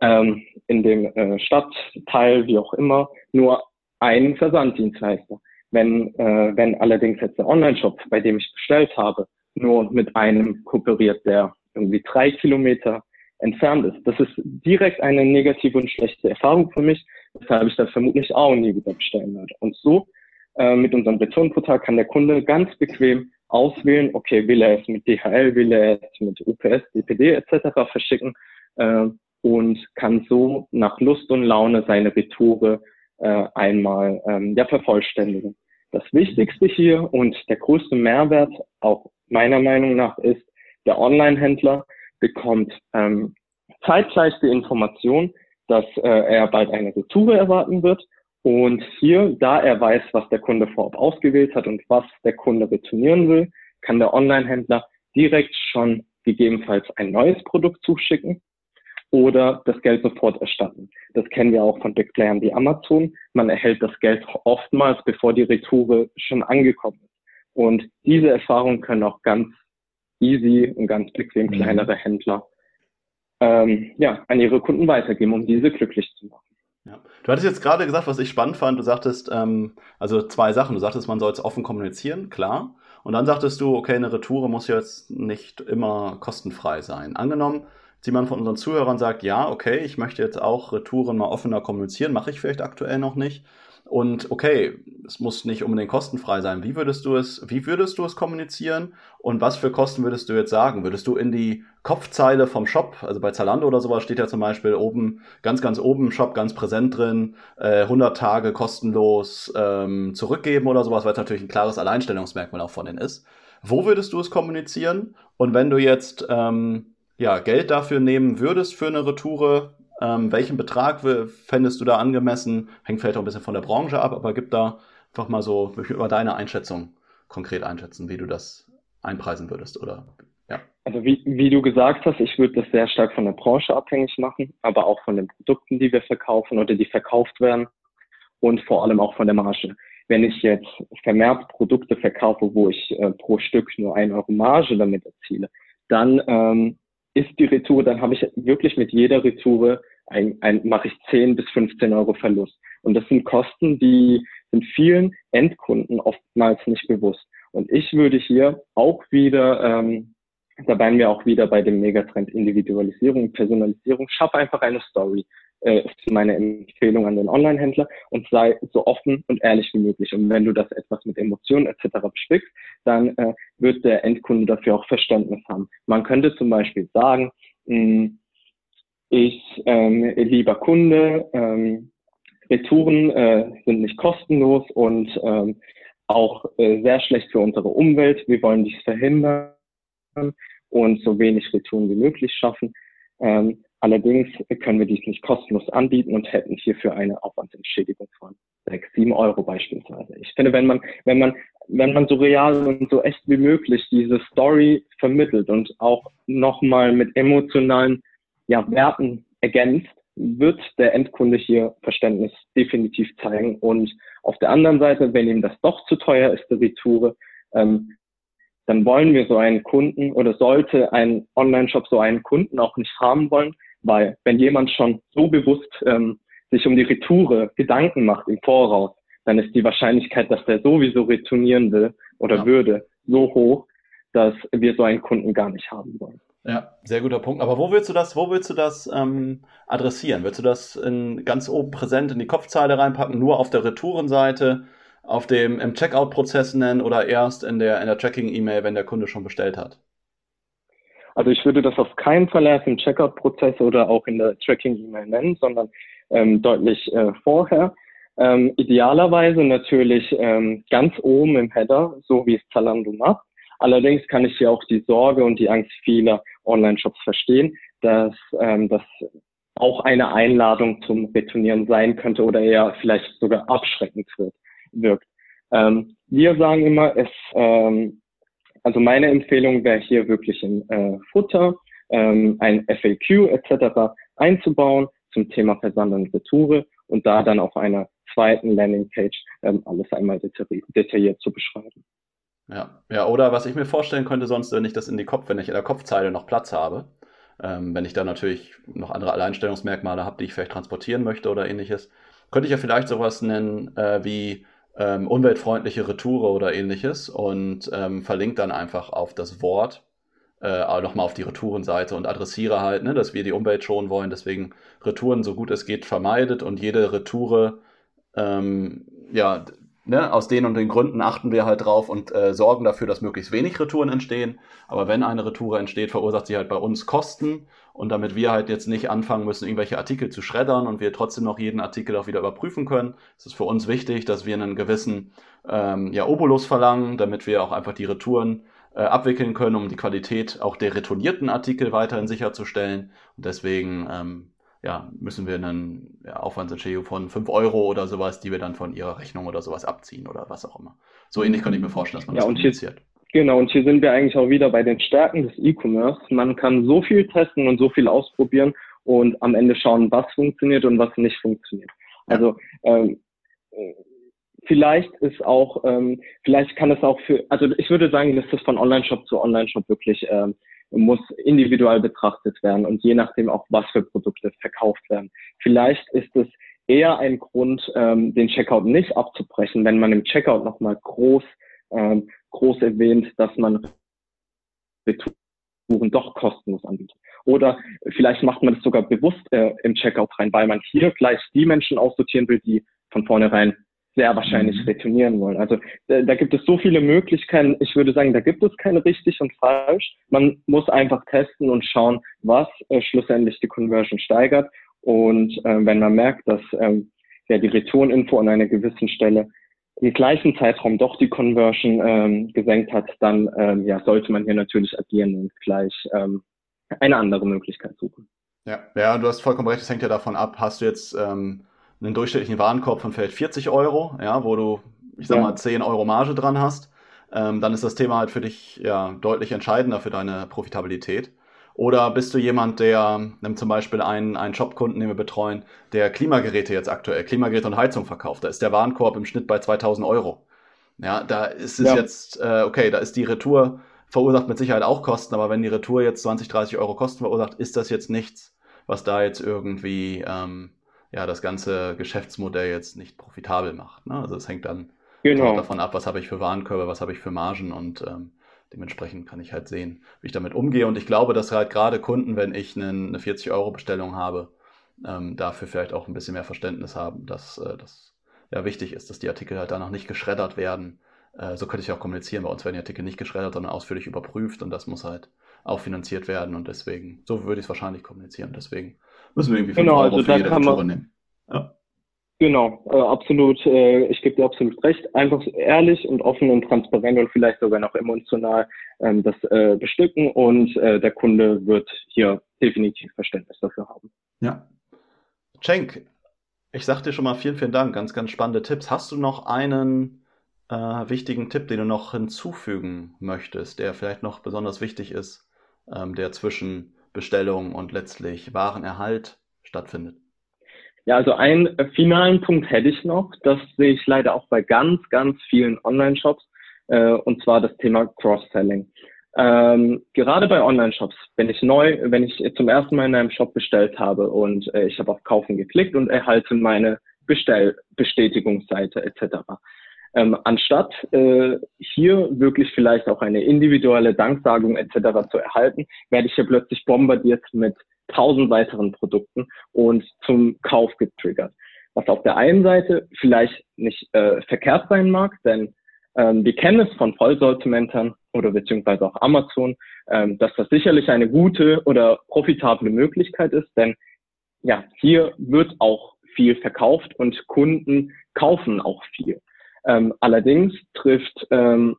ähm, in dem äh, Stadtteil, wie auch immer, nur einen Versanddienstleister. Wenn, äh, wenn allerdings jetzt der Online-Shop, bei dem ich bestellt habe, nur mit einem kooperiert, der irgendwie drei Kilometer entfernt ist. Das ist direkt eine negative und schlechte Erfahrung für mich, weshalb ich das vermutlich auch nie wieder bestellen werde. Und so äh, mit unserem Returnportal kann der Kunde ganz bequem auswählen, okay, will er es mit DHL, will er es mit UPS, DPD etc. verschicken äh, und kann so nach Lust und Laune seine Retoure äh, einmal ähm, ja, vervollständigen. Das Wichtigste hier und der größte Mehrwert auch meiner Meinung nach ist, der Online-Händler bekommt ähm, zeitgleich die Information, dass äh, er bald eine Retour erwarten wird. Und hier, da er weiß, was der Kunde vorab ausgewählt hat und was der Kunde retournieren will, kann der Online-Händler direkt schon gegebenenfalls ein neues Produkt zuschicken. oder das Geld sofort erstatten. Das kennen wir auch von Big Playern wie Amazon. Man erhält das Geld oftmals, bevor die Retoure schon angekommen ist. Und diese Erfahrungen können auch ganz easy und ganz bequem mhm. kleinere Händler ähm, ja, an ihre Kunden weitergeben, um diese glücklich zu machen. Ja. Du hattest jetzt gerade gesagt, was ich spannend fand, du sagtest, ähm, also zwei Sachen. Du sagtest, man soll es offen kommunizieren, klar. Und dann sagtest du, okay, eine Retour muss jetzt nicht immer kostenfrei sein. Angenommen, jemand von unseren Zuhörern sagt, ja, okay, ich möchte jetzt auch Retouren mal offener kommunizieren, mache ich vielleicht aktuell noch nicht. Und okay, es muss nicht unbedingt kostenfrei sein. Wie würdest du es, wie würdest du es kommunizieren? Und was für Kosten würdest du jetzt sagen? Würdest du in die Kopfzeile vom Shop, also bei Zalando oder sowas steht ja zum Beispiel oben, ganz, ganz oben im Shop, ganz präsent drin, äh, 100 Tage kostenlos ähm, zurückgeben oder sowas, weil es natürlich ein klares Alleinstellungsmerkmal auch von denen ist. Wo würdest du es kommunizieren? Und wenn du jetzt ähm, ja, Geld dafür nehmen würdest für eine Retoure, ähm, welchen Betrag fändest du da angemessen? Hängt vielleicht auch ein bisschen von der Branche ab, aber gib da einfach mal so über deine Einschätzung konkret einschätzen, wie du das einpreisen würdest oder ja. Also wie, wie du gesagt hast, ich würde das sehr stark von der Branche abhängig machen, aber auch von den Produkten, die wir verkaufen oder die verkauft werden und vor allem auch von der Marge. Wenn ich jetzt vermehrt Produkte verkaufe, wo ich äh, pro Stück nur ein Euro Marge damit erziele, dann ähm, ist die Retour, dann habe ich wirklich mit jeder Retour ein, ein, mache ich 10 bis 15 Euro Verlust. Und das sind Kosten, die sind vielen Endkunden oftmals nicht bewusst. Und ich würde hier auch wieder, ähm, da wären wir auch wieder bei dem Megatrend Individualisierung, Personalisierung, schaff einfach eine Story äh, ist meine Empfehlung an den Online-Händler und sei so offen und ehrlich wie möglich. Und wenn du das etwas mit Emotionen etc. bespickst, dann äh, wird der Endkunde dafür auch Verständnis haben. Man könnte zum Beispiel sagen, mh, hm, ich, ähm, lieber Kunde, ähm, Retouren äh, sind nicht kostenlos und ähm, auch äh, sehr schlecht für unsere Umwelt. Wir wollen dies verhindern und so wenig Retouren wie möglich schaffen. Ähm, Allerdings können wir dies nicht kostenlos anbieten und hätten hierfür eine Aufwandsentschädigung von sechs, sieben Euro beispielsweise. Ich finde, wenn man, wenn man, wenn man so real und so echt wie möglich diese Story vermittelt und auch nochmal mit emotionalen ja, Werten ergänzt, wird der Endkunde hier Verständnis definitiv zeigen. Und auf der anderen Seite, wenn ihm das doch zu teuer ist, die Retoure, ähm, dann wollen wir so einen Kunden oder sollte ein Online-Shop so einen Kunden auch nicht haben wollen, weil wenn jemand schon so bewusst ähm, sich um die Retoure Gedanken macht im Voraus, dann ist die Wahrscheinlichkeit, dass der sowieso retournieren will oder ja. würde, so hoch, dass wir so einen Kunden gar nicht haben wollen. Ja, sehr guter Punkt. Aber wo willst du das, wo willst du das ähm, adressieren? Willst du das in, ganz oben präsent in die Kopfzeile reinpacken, nur auf der Retourenseite, auf dem im Checkout-Prozess nennen oder erst in der in der Tracking-E-Mail, wenn der Kunde schon bestellt hat? Also ich würde das auf keinen Fall erst im Checkout-Prozess oder auch in der Tracking-E-Mail nennen, sondern ähm, deutlich äh, vorher. Ähm, idealerweise natürlich ähm, ganz oben im Header, so wie es Zalando macht. Allerdings kann ich hier auch die Sorge und die Angst vieler Online-Shops verstehen, dass ähm, das auch eine Einladung zum Retournieren sein könnte oder eher vielleicht sogar abschreckend wirkt. Ähm, wir sagen immer, es ähm, also meine Empfehlung wäre hier wirklich ein äh, Futter, ähm, ein FAQ etc. einzubauen zum Thema Versand und Retoure und da dann auf einer zweiten Landingpage ähm, alles einmal detailliert, detailliert zu beschreiben. Ja, ja, oder was ich mir vorstellen könnte sonst, wenn ich das in die Kopf, wenn ich in der Kopfzeile noch Platz habe, ähm, wenn ich da natürlich noch andere Alleinstellungsmerkmale habe, die ich vielleicht transportieren möchte oder ähnliches, könnte ich ja vielleicht sowas nennen äh, wie ähm, umweltfreundliche Retoure oder ähnliches und ähm, verlinkt dann einfach auf das Wort, äh, nochmal auf die Retourenseite und adressiere halt, ne, dass wir die Umwelt schonen wollen, deswegen Retouren so gut es geht vermeidet und jede Retoure, ähm, ja, ne, aus den und den Gründen achten wir halt drauf und äh, sorgen dafür, dass möglichst wenig Retouren entstehen. Aber wenn eine Retoure entsteht, verursacht sie halt bei uns Kosten. Und damit wir halt jetzt nicht anfangen müssen, irgendwelche Artikel zu schreddern und wir trotzdem noch jeden Artikel auch wieder überprüfen können, ist es für uns wichtig, dass wir einen gewissen ähm, ja, Obolus verlangen, damit wir auch einfach die Retouren äh, abwickeln können, um die Qualität auch der retournierten Artikel weiterhin sicherzustellen. Und deswegen ähm, ja, müssen wir einen ja, Aufwandsentschädigung von 5 Euro oder sowas, die wir dann von ihrer Rechnung oder sowas abziehen oder was auch immer. So ähnlich kann ich mir vorstellen, dass man ja, das kommuniziert. Genau, und hier sind wir eigentlich auch wieder bei den Stärken des E-Commerce. Man kann so viel testen und so viel ausprobieren und am Ende schauen, was funktioniert und was nicht funktioniert. Also ähm, vielleicht ist auch, ähm, vielleicht kann es auch für, also ich würde sagen, dass das von Online-Shop zu Online-Shop wirklich ähm, muss individuell betrachtet werden und je nachdem auch, was für Produkte verkauft werden. Vielleicht ist es eher ein Grund, ähm, den Checkout nicht abzubrechen, wenn man im Checkout nochmal groß, ähm, groß erwähnt, dass man Retouren doch kostenlos anbietet. Oder vielleicht macht man das sogar bewusst äh, im Checkout rein, weil man hier gleich die Menschen aussortieren will, die von vornherein sehr wahrscheinlich mhm. retournieren wollen. Also da, da, gibt es so viele Möglichkeiten. Ich würde sagen, da gibt es keine richtig und falsch. Man muss einfach testen und schauen, was äh, schlussendlich die Conversion steigert. Und äh, wenn man merkt, dass ähm, ja, die Retoureninfo an einer gewissen Stelle im gleichen Zeitraum doch die Conversion ähm, gesenkt hat, dann ähm, ja, sollte man hier natürlich agieren und gleich ähm, eine andere Möglichkeit suchen. Ja, ja, du hast vollkommen recht, es hängt ja davon ab, hast du jetzt ähm, einen durchschnittlichen Warenkorb von vielleicht 40 Euro, ja, wo du, ich sag mal, 10 Euro Marge dran hast, ähm, dann ist das Thema halt für dich ja deutlich entscheidender für deine Profitabilität. Oder bist du jemand, der, nimm zum Beispiel einen, einen Shopkunden, den wir betreuen, der Klimageräte jetzt aktuell, Klimageräte und Heizung verkauft. Da ist der Warenkorb im Schnitt bei 2000 Euro. Ja, da ist es ja. jetzt, äh, okay, da ist die Retour verursacht mit Sicherheit auch Kosten, aber wenn die Retour jetzt 20, 30 Euro Kosten verursacht, ist das jetzt nichts, was da jetzt irgendwie ähm, ja, das ganze Geschäftsmodell jetzt nicht profitabel macht. Ne? Also es hängt dann genau. davon ab, was habe ich für Warenkörbe, was habe ich für Margen und ähm, dementsprechend kann ich halt sehen, wie ich damit umgehe. Und ich glaube, dass halt gerade Kunden, wenn ich eine, eine 40-Euro-Bestellung habe, ähm, dafür vielleicht auch ein bisschen mehr Verständnis haben, dass äh, das ja wichtig ist, dass die Artikel halt danach nicht geschreddert werden. Äh, so könnte ich auch kommunizieren. Bei uns werden die Artikel nicht geschreddert, sondern ausführlich überprüft und das muss halt auch finanziert werden und deswegen, so würde ich es wahrscheinlich kommunizieren. Deswegen müssen wir irgendwie 5 genau, Euro also für jede Retour nehmen. Ja. Genau, äh, absolut. Äh, ich gebe dir absolut recht. Einfach ehrlich und offen und transparent und vielleicht sogar noch emotional ähm, das äh, bestücken und äh, der Kunde wird hier definitiv Verständnis dafür haben. Ja. Cenk, ich sag dir schon mal vielen, vielen Dank. Ganz, ganz spannende Tipps. Hast du noch einen äh, wichtigen Tipp, den du noch hinzufügen möchtest, der vielleicht noch besonders wichtig ist, ähm, der zwischen Bestellung und letztlich Warenerhalt stattfindet? Ja, also einen finalen Punkt hätte ich noch. Das sehe ich leider auch bei ganz, ganz vielen Online-Shops. Äh, und zwar das Thema Cross-Selling. Ähm, gerade bei Online-Shops, wenn ich neu, wenn ich zum ersten Mal in einem Shop bestellt habe und äh, ich habe auf Kaufen geklickt und erhalte meine Bestellbestätigungsseite etc. Ähm, anstatt äh, hier wirklich vielleicht auch eine individuelle Danksagung etc. zu erhalten, werde ich hier plötzlich bombardiert mit tausend weiteren Produkten und zum Kauf getriggert. Was auf der einen Seite vielleicht nicht äh, verkehrt sein mag, denn ähm, wir kennen es von Vollsortimentern oder beziehungsweise auch Amazon, ähm, dass das sicherlich eine gute oder profitable Möglichkeit ist, denn ja, hier wird auch viel verkauft und Kunden kaufen auch viel. Ähm, allerdings trifft ähm,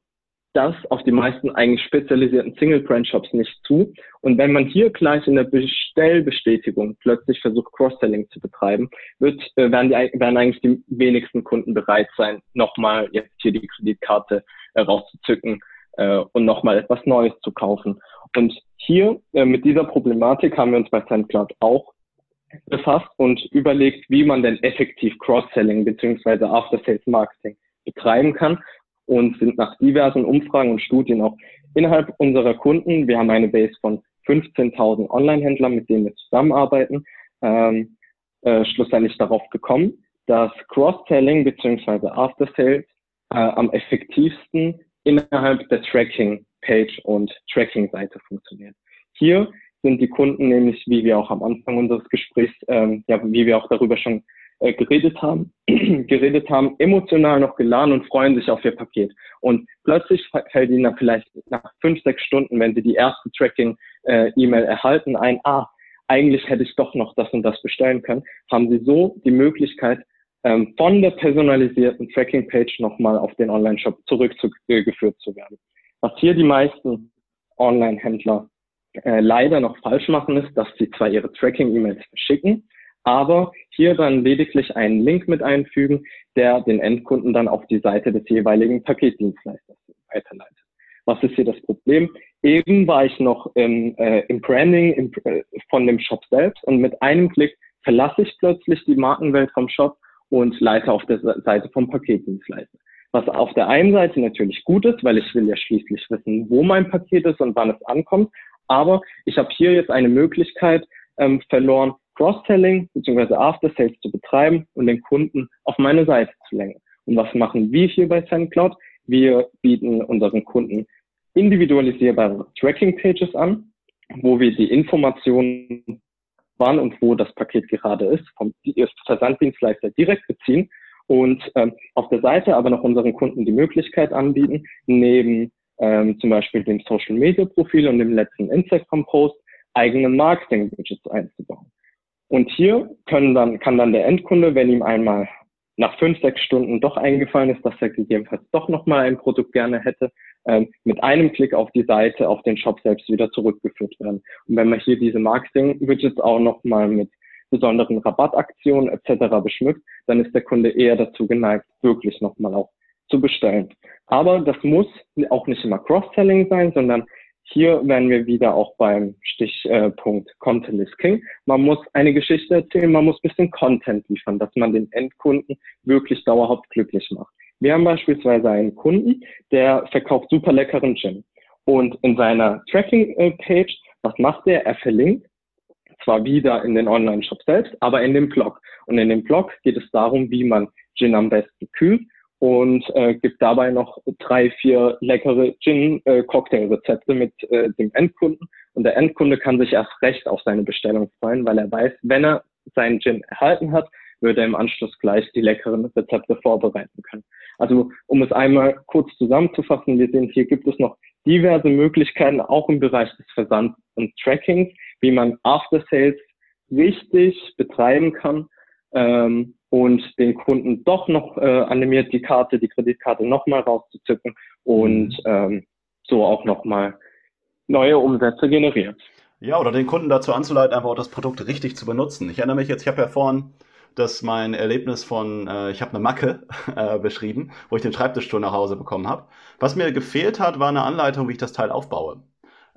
das auf die meisten eigentlich spezialisierten Single-Brand-Shops nicht zu. Und wenn man hier gleich in der Bestellbestätigung plötzlich versucht, Cross-Selling zu betreiben, wird, äh, werden, die, werden eigentlich die wenigsten Kunden bereit sein, nochmal jetzt hier die Kreditkarte äh, rauszuzücken äh, und nochmal etwas Neues zu kaufen. Und hier äh, mit dieser Problematik haben wir uns bei SendCloud auch befasst und überlegt, wie man denn effektiv Cross-Selling beziehungsweise After-Sales-Marketing betreiben kann und sind nach diversen Umfragen und Studien auch innerhalb unserer Kunden, wir haben eine Base von 15.000 Online-Händlern, mit denen wir zusammenarbeiten, ähm, äh, schlussendlich darauf gekommen, dass Cross-Selling bzw. After-Sales äh, am effektivsten innerhalb der Tracking-Page und Tracking-Seite funktioniert. Hier sind die Kunden nämlich, wie wir auch am Anfang unseres Gesprächs, ähm, ja, wie wir auch darüber schon äh, geredet haben, geredet haben, emotional noch geladen und freuen sich auf ihr Paket. Und plötzlich fällt ihnen vielleicht nach fünf, sechs Stunden, wenn sie die erste Tracking-E-Mail äh, erhalten, ein, ah, eigentlich hätte ich doch noch das und das bestellen können, haben sie so die Möglichkeit, ähm, von der personalisierten Tracking-Page nochmal auf den Online-Shop zurückgeführt zu werden. Was hier die meisten Online-Händler äh, leider noch falsch machen, ist, dass sie zwar ihre Tracking-E-Mails verschicken, aber hier dann lediglich einen Link mit einfügen, der den Endkunden dann auf die Seite des jeweiligen Paketdienstleisters weiterleitet. Was ist hier das Problem? Eben war ich noch im, äh, im Branding im, äh, von dem Shop selbst und mit einem Klick verlasse ich plötzlich die Markenwelt vom Shop und leite auf der Seite vom Paketdienstleister. Was auf der einen Seite natürlich gut ist, weil ich will ja schließlich wissen, wo mein Paket ist und wann es ankommt. Aber ich habe hier jetzt eine Möglichkeit ähm, verloren, Cross-Selling bzw. After-Sales zu betreiben und den Kunden auf meine Seite zu lenken. Und was machen wir hier bei SendCloud? Wir bieten unseren Kunden individualisierbare Tracking-Pages an, wo wir die Informationen, wann und wo das Paket gerade ist, vom Versanddienstleister direkt beziehen und ähm, auf der Seite aber noch unseren Kunden die Möglichkeit anbieten, neben ähm, zum Beispiel dem Social Media Profil und dem letzten Instagram Post eigene Marketing Widgets einzubauen. Und hier können dann, kann dann der Endkunde, wenn ihm einmal nach fünf, sechs Stunden doch eingefallen ist, dass er gegebenenfalls doch nochmal ein Produkt gerne hätte, ähm, mit einem Klick auf die Seite, auf den Shop selbst wieder zurückgeführt werden. Und wenn man hier diese Marketing-Widgets auch nochmal mit besonderen Rabattaktionen etc. beschmückt, dann ist der Kunde eher dazu geneigt, wirklich nochmal auch zu bestellen. Aber das muss auch nicht immer Cross-Selling sein, sondern hier werden wir wieder auch beim Stichpunkt Content is King. Man muss eine Geschichte erzählen, man muss ein bisschen Content liefern, dass man den Endkunden wirklich dauerhaft glücklich macht. Wir haben beispielsweise einen Kunden, der verkauft super leckeren Gin. Und in seiner Tracking-Page, was macht er? Er verlinkt zwar wieder in den Online-Shop selbst, aber in dem Blog. Und in dem Blog geht es darum, wie man Gin am besten kühlt und äh, gibt dabei noch drei, vier leckere Gin-Cocktail-Rezepte mit äh, dem Endkunden. Und der Endkunde kann sich erst recht auf seine Bestellung freuen, weil er weiß, wenn er seinen Gin erhalten hat, würde er im Anschluss gleich die leckeren Rezepte vorbereiten können. Also um es einmal kurz zusammenzufassen, wir sehen, hier gibt es noch diverse Möglichkeiten, auch im Bereich des Versands und Trackings, wie man After Sales richtig betreiben kann ähm, und den Kunden doch noch äh, animiert, die Karte, die Kreditkarte nochmal rauszuzücken und mhm. ähm, so auch nochmal neue Umsätze generiert. Ja, oder den Kunden dazu anzuleiten, einfach auch das Produkt richtig zu benutzen. Ich erinnere mich jetzt, ich habe ja vorhin das mein Erlebnis von, äh, ich habe eine Macke äh, beschrieben, wo ich den Schreibtischstuhl nach Hause bekommen habe. Was mir gefehlt hat, war eine Anleitung, wie ich das Teil aufbaue.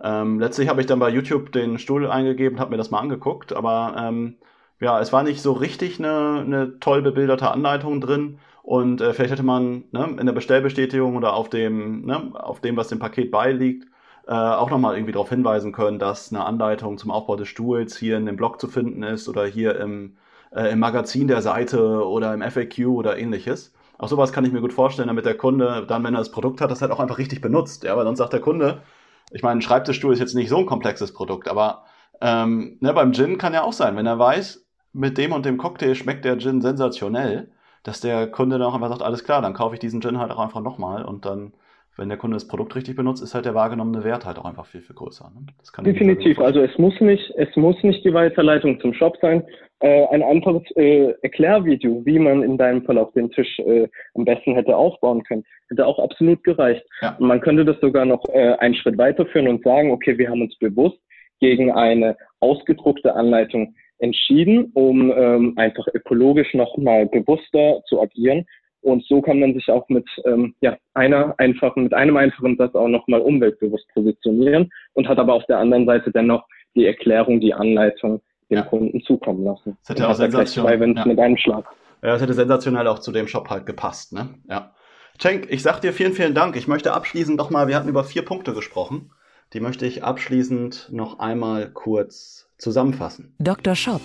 Ähm, letztlich habe ich dann bei YouTube den Stuhl eingegeben, habe mir das mal angeguckt, aber ähm, ja, es war nicht so richtig eine, eine toll bebilderte Anleitung drin. Und äh, vielleicht hätte man ne, in der Bestellbestätigung oder auf dem, ne, auf dem, was dem Paket beiliegt, äh, auch nochmal irgendwie darauf hinweisen können, dass eine Anleitung zum Aufbau des Stuhls hier in dem Blog zu finden ist oder hier im, äh, im Magazin der Seite oder im FAQ oder ähnliches. Auch sowas kann ich mir gut vorstellen, damit der Kunde dann, wenn er das Produkt hat, das halt auch einfach richtig benutzt. Ja, weil sonst sagt der Kunde, ich meine, ein Schreibtischstuhl ist jetzt nicht so ein komplexes Produkt, aber ähm, ne, beim Gin kann ja auch sein, wenn er weiß, mit dem und dem Cocktail schmeckt der Gin sensationell, dass der Kunde dann auch einfach sagt, alles klar, dann kaufe ich diesen Gin halt auch einfach nochmal und dann, wenn der Kunde das Produkt richtig benutzt, ist halt der wahrgenommene Wert halt auch einfach viel, viel größer. Ne? Definitiv, also es muss nicht, es muss nicht die Weiterleitung zum Shop sein. Äh, ein anderes äh, Erklärvideo, wie man in deinem Fall auf den Tisch äh, am besten hätte aufbauen können, hätte auch absolut gereicht. Ja. Und man könnte das sogar noch äh, einen Schritt weiterführen und sagen, okay, wir haben uns bewusst gegen eine ausgedruckte Anleitung entschieden, um ähm, einfach ökologisch nochmal bewusster zu agieren. Und so kann man sich auch mit ähm, ja, einer einfachen, mit einem einfachen Satz auch nochmal umweltbewusst positionieren und hat aber auf der anderen Seite dennoch die Erklärung, die Anleitung dem ja. Kunden zukommen lassen. Das hätte auch sensationell. Ja. mit einem Schlag. Ja, das hätte sensationell auch zu dem Shop halt gepasst, ne? Ja. Cenk, ich sag dir vielen, vielen Dank. Ich möchte abschließend noch mal, wir hatten über vier Punkte gesprochen. Die möchte ich abschließend noch einmal kurz zusammenfassen. Dr. Shop,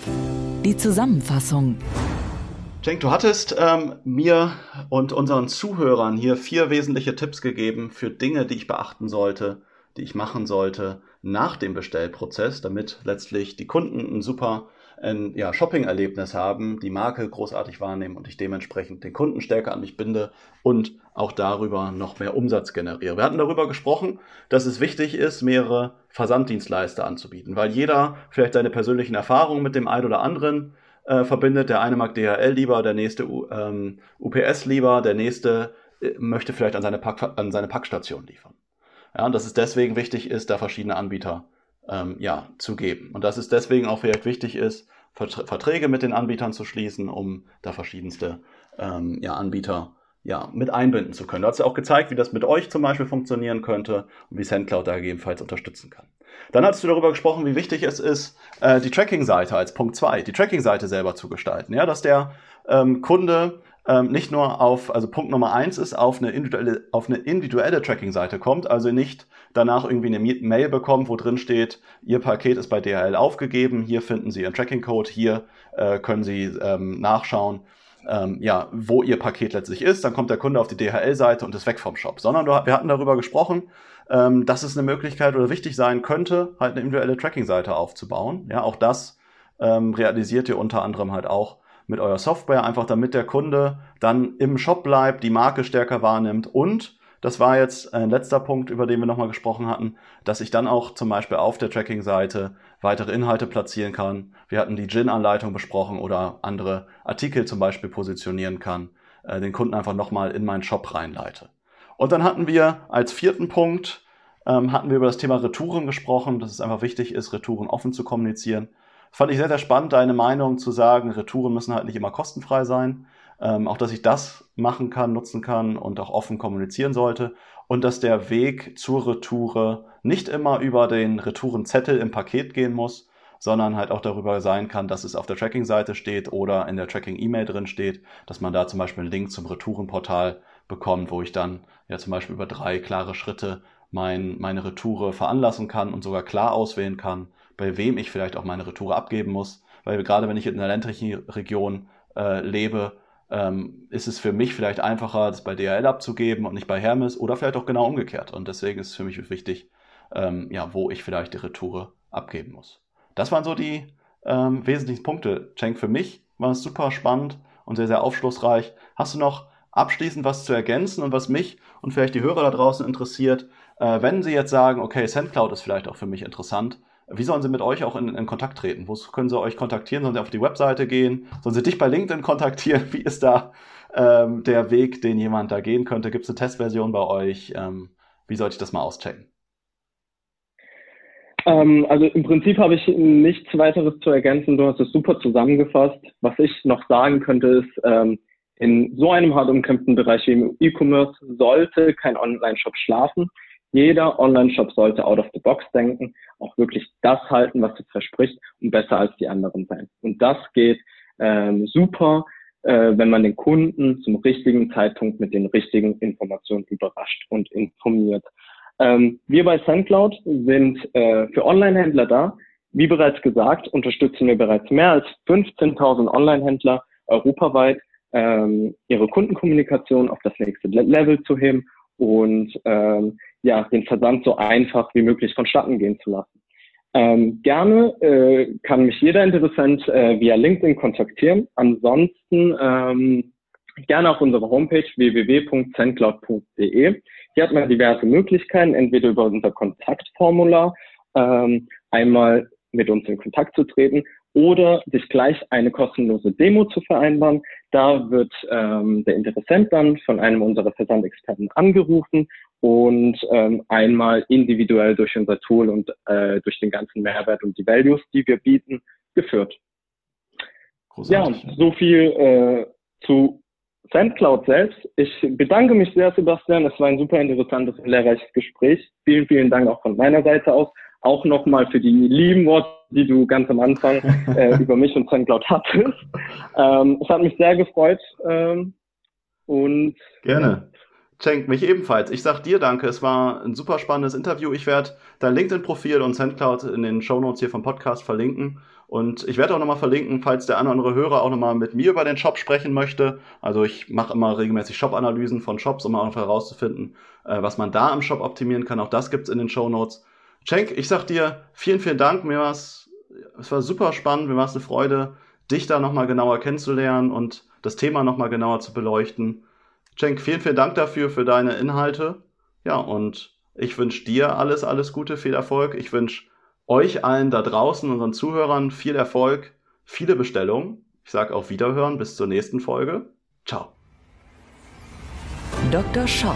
die Zusammenfassung. Cenk, du hattest ähm, mir und unseren Zuhörern hier vier wesentliche Tipps gegeben für Dinge, die ich beachten sollte, die ich machen sollte nach dem Bestellprozess, damit letztlich die Kunden ein super ein ja, Shopping-Erlebnis haben, die Marke großartig wahrnehmen und ich dementsprechend den Kunden stärker an mich binde und auch darüber noch mehr Umsatz generiere. Wir hatten darüber gesprochen, dass es wichtig ist, mehrere Versanddienstleister anzubieten, weil jeder vielleicht seine persönlichen Erfahrungen mit dem einen oder anderen äh, verbindet. Der eine mag DHL lieber, der nächste ähm, UPS lieber, der nächste äh, möchte vielleicht an seine, Pack, an seine Packstation liefern. Ja, und dass es deswegen wichtig ist, da verschiedene Anbieter ähm, ja, zu geben. Und dass es deswegen auch vielleicht wichtig ist, Verträge mit den Anbietern zu schließen, um da verschiedenste ähm, ja, Anbieter ja, mit einbinden zu können. Du hast ja auch gezeigt, wie das mit euch zum Beispiel funktionieren könnte und wie SendCloud da gegebenenfalls unterstützen kann. Dann hast du darüber gesprochen, wie wichtig es ist, äh, die Tracking-Seite als Punkt zwei, die Tracking-Seite selber zu gestalten. Ja, dass der ähm, Kunde ähm, nicht nur auf, also Punkt Nummer eins ist, auf eine individuelle, auf eine individuelle Tracking-Seite kommt, also nicht danach irgendwie eine Mail bekommt, wo drin steht, Ihr Paket ist bei DHL aufgegeben, hier finden Sie Ihren Tracking-Code, hier äh, können Sie ähm, nachschauen, ähm, ja, wo Ihr Paket letztlich ist. Dann kommt der Kunde auf die DHL-Seite und ist weg vom Shop. Sondern wir hatten darüber gesprochen, ähm, dass es eine Möglichkeit oder wichtig sein könnte, halt eine individuelle Tracking-Seite aufzubauen. Ja, auch das ähm, realisiert ihr unter anderem halt auch mit eurer Software, einfach damit der Kunde dann im Shop bleibt, die Marke stärker wahrnimmt und das war jetzt ein letzter Punkt, über den wir nochmal gesprochen hatten, dass ich dann auch zum Beispiel auf der Tracking-Seite weitere Inhalte platzieren kann. Wir hatten die Gin-Anleitung besprochen oder andere Artikel zum Beispiel positionieren kann, äh, den Kunden einfach nochmal in meinen Shop reinleite. Und dann hatten wir als vierten Punkt, ähm, hatten wir über das Thema Retouren gesprochen, dass es einfach wichtig ist, Retouren offen zu kommunizieren. Fand ich sehr, sehr spannend, deine Meinung zu sagen, Retouren müssen halt nicht immer kostenfrei sein. Ähm, auch, dass ich das machen kann, nutzen kann und auch offen kommunizieren sollte. Und dass der Weg zur Retoure nicht immer über den Retourenzettel im Paket gehen muss, sondern halt auch darüber sein kann, dass es auf der Tracking-Seite steht oder in der Tracking-E-Mail drin steht, dass man da zum Beispiel einen Link zum Retourenportal bekommt, wo ich dann ja zum Beispiel über drei klare Schritte mein, meine Retoure veranlassen kann und sogar klar auswählen kann, bei wem ich vielleicht auch meine Retoure abgeben muss. Weil gerade wenn ich in einer ländlichen Region äh, lebe, ähm, ist es für mich vielleicht einfacher, das bei DHL abzugeben und nicht bei Hermes oder vielleicht auch genau umgekehrt. Und deswegen ist es für mich wichtig, ähm, ja, wo ich vielleicht die Retoure abgeben muss. Das waren so die ähm, wesentlichen Punkte. Cenk, für mich war es super spannend und sehr, sehr aufschlussreich. Hast du noch abschließend was zu ergänzen und was mich und vielleicht die Hörer da draußen interessiert, äh, wenn sie jetzt sagen, okay, SendCloud ist vielleicht auch für mich interessant, wie sollen sie mit euch auch in, in, Kontakt treten? Wo können sie euch kontaktieren? Sollen sie auf die Webseite gehen? Sollen sie dich bei LinkedIn kontaktieren? Wie ist da ähm, der Weg, den jemand da gehen könnte? Gibt es eine Testversion bei euch? Ähm, wie sollte ich das mal auschecken? Ähm, also im Prinzip habe ich nichts weiteres zu ergänzen. Du hast es super zusammengefasst. Was ich noch sagen könnte, ist, ähm, in so einem hart umkämpften Bereich wie im E-Commerce sollte kein Online-Shop schlafen. Jeder Online-Shop sollte out of the box denken, auch wirklich das halten, was es verspricht und besser als die anderen sein. Und das geht ähm, super, äh, wenn man den Kunden zum richtigen Zeitpunkt mit den richtigen Informationen überrascht und informiert. Ähm, wir bei SendCloud sind äh, für Online-Händler da. Wie bereits gesagt, unterstützen wir bereits mehr als 15.000 Online-Händler europaweit, ähm, ihre Kundenkommunikation auf das nächste Level zu heben und ähm, ja, den Versand so einfach wie möglich vonstatten gehen zu lassen. Ähm, gerne äh, kann mich jeder Interessent äh, via LinkedIn kontaktieren. Ansonsten ähm, gerne auf unserer Homepage www.zentcloud.de. Hier hat man diverse Möglichkeiten, entweder über unser Kontaktformular ähm, einmal mit uns in Kontakt zu treten oder sich gleich eine kostenlose Demo zu vereinbaren. Da wird ähm, der Interessent dann von einem unserer Versandexperten angerufen und ähm, einmal individuell durch unser Tool und äh, durch den ganzen Mehrwert und die Values, die wir bieten, geführt. Großartig. Ja, so viel äh, zu SendCloud selbst. Ich bedanke mich sehr, Sebastian. Es war ein super interessantes und lehrreiches Gespräch. Vielen, vielen Dank auch von meiner Seite aus. Auch nochmal für die lieben Worte, die du ganz am Anfang äh, über mich und SendCloud hattest. Ähm, es hat mich sehr gefreut. Ähm, und Gerne. Cenk, mich ebenfalls. Ich sag dir danke. Es war ein super spannendes Interview. Ich werde dein LinkedIn-Profil und SendCloud in den Shownotes hier vom Podcast verlinken. Und ich werde auch nochmal verlinken, falls der eine oder andere Hörer auch nochmal mit mir über den Shop sprechen möchte. Also ich mache immer regelmäßig Shop-Analysen von Shops, um auch herauszufinden, äh, was man da im Shop optimieren kann. Auch das gibt's in den Shownotes. Cenk, ich sag dir vielen, vielen Dank. Mir war's, es war super spannend. Mir war es eine Freude, dich da nochmal genauer kennenzulernen und das Thema nochmal genauer zu beleuchten. Cenk, vielen, vielen Dank dafür, für deine Inhalte. Ja, und ich wünsche dir alles, alles Gute, viel Erfolg. Ich wünsche euch allen da draußen, unseren Zuhörern, viel Erfolg, viele Bestellungen. Ich sage auf Wiederhören, bis zur nächsten Folge. Ciao. Dr. Shop